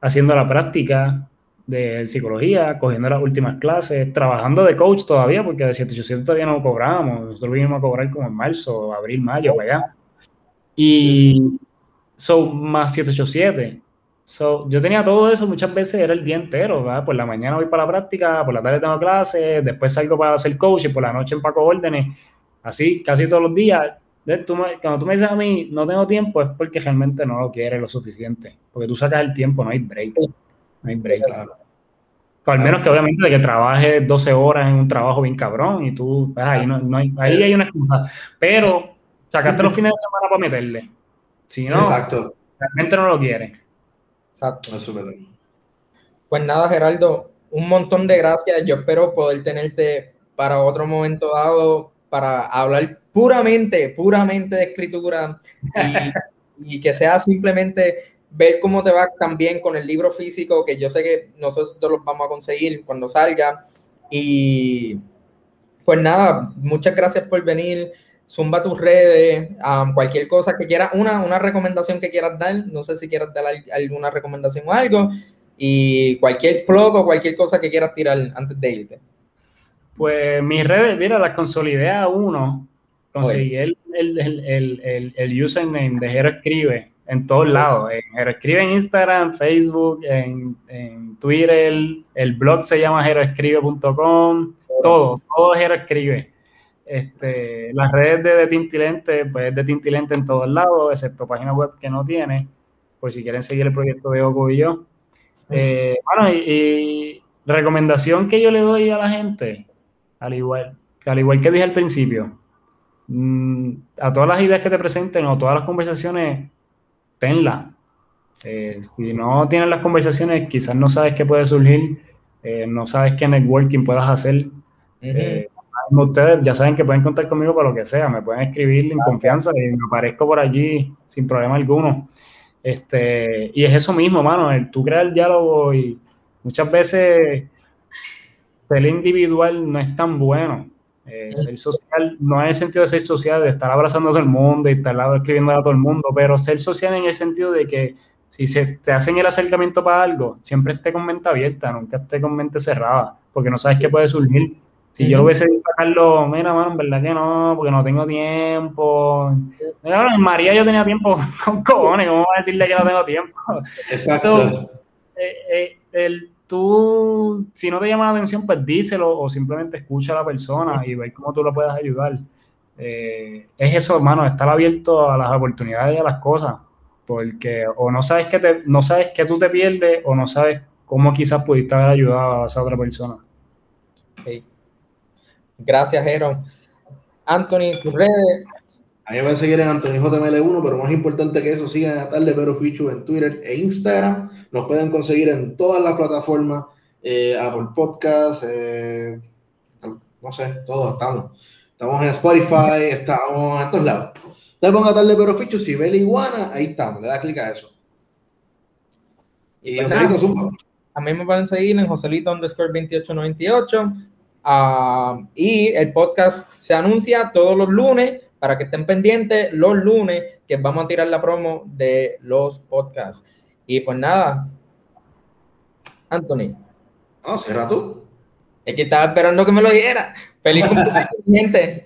haciendo la práctica de psicología, cogiendo las últimas clases, trabajando de coach todavía, porque de 7800 todavía no cobrábamos. Nosotros vinimos a cobrar como en marzo, abril, mayo, para allá. Y son más 787. So, yo tenía todo eso, muchas veces era el día entero, ¿verdad? Por la mañana voy para la práctica, por la tarde tengo clases, después salgo para hacer coaching, por la noche empaco órdenes, así casi todos los días. Tú cuando tú me dices a mí, no tengo tiempo, es porque realmente no lo quieres lo suficiente. Porque tú sacas el tiempo, no hay break. No hay break. Claro. Al menos que obviamente de que trabajes 12 horas en un trabajo bien cabrón y tú, pues, ahí, no, hay, ahí hay una excusa. Pero sacaste los fines de semana para meterle. Si no, Exacto. realmente no lo quieres. Exacto. Pues nada, Geraldo, un montón de gracias. Yo espero poder tenerte para otro momento dado para hablar puramente, puramente de escritura y, que sea simplemente ver cómo te va también con el libro físico, que yo sé que nosotros los vamos a conseguir cuando salga. Y pues nada, muchas gracias por venir. Zumba tus redes, cualquier cosa que quieras, una, una recomendación que quieras dar, no sé si quieras dar alguna recomendación o algo, y cualquier blog o cualquier cosa que quieras tirar antes de irte. Pues mis redes, mira, las consolidé a uno, conseguí el, el, el, username de Jero Escribe en todos lados, en Jero Escribe en Instagram, Facebook, en, en Twitter, el blog se llama jeroescribe.com, todo, todo Jero Escribe. Este, las redes de, Tintilente, pues es de Tintilente en todos lados, excepto página web que no tiene, por si quieren seguir el proyecto de Oco y yo. Eh, bueno, y, recomendación que yo le doy a la gente, al igual, al igual que dije al principio, mm, a todas las ideas que te presenten o todas las conversaciones, tenlas. Eh, si no tienes las conversaciones, quizás no sabes qué puede surgir, eh, no sabes qué networking puedas hacer ustedes ya saben que pueden contar conmigo para lo que sea, me pueden escribir en confianza y me aparezco por allí sin problema alguno. Este, y es eso mismo, mano, el tú crear el diálogo y muchas veces ser individual no es tan bueno. Eh, ser social, no en el sentido de ser social, de estar abrazando a todo el mundo y estar escribiendo a todo el mundo, pero ser social en el sentido de que si se te hacen el acercamiento para algo, siempre esté con mente abierta, nunca esté con mente cerrada, porque no sabes qué puede surgir. Si yo lo hubiese dicho a Carlos, mira, mano, en verdad que no, porque no tengo tiempo. Mira, en María yo tenía tiempo con cojones, ¿cómo voy a decirle que no tengo tiempo? Exacto. Eh, eh, el, tú, si no te llama la atención, pues díselo o simplemente escucha a la persona y ver cómo tú lo puedes ayudar. Eh, es eso, hermano, estar abierto a las oportunidades y a las cosas, porque o no sabes que te, no sabes que tú te pierdes o no sabes cómo quizás pudiste haber ayudado a esa otra persona. Gracias, Jero. Anthony, tus redes. Ahí van a seguir en Anthony JML1, pero más importante que eso, sigan a Tarde Pero Fichu en Twitter e Instagram. Nos pueden conseguir en todas las plataformas, eh, Apple Podcasts, eh, no sé, todos estamos. Estamos en Spotify, estamos en todos lados. Te ponga Tarde Pero Fichu, si ve la iguana, ahí estamos, le da clic a eso. Y pues Joselito A mí me pueden seguir en Joselito underscore 2898 y el podcast se anuncia todos los lunes para que estén pendientes los lunes que vamos a tirar la promo de los podcasts. Y pues nada, Anthony. No, será tú. Es que estaba esperando que me lo diera. Feliz cumpleaños, gente.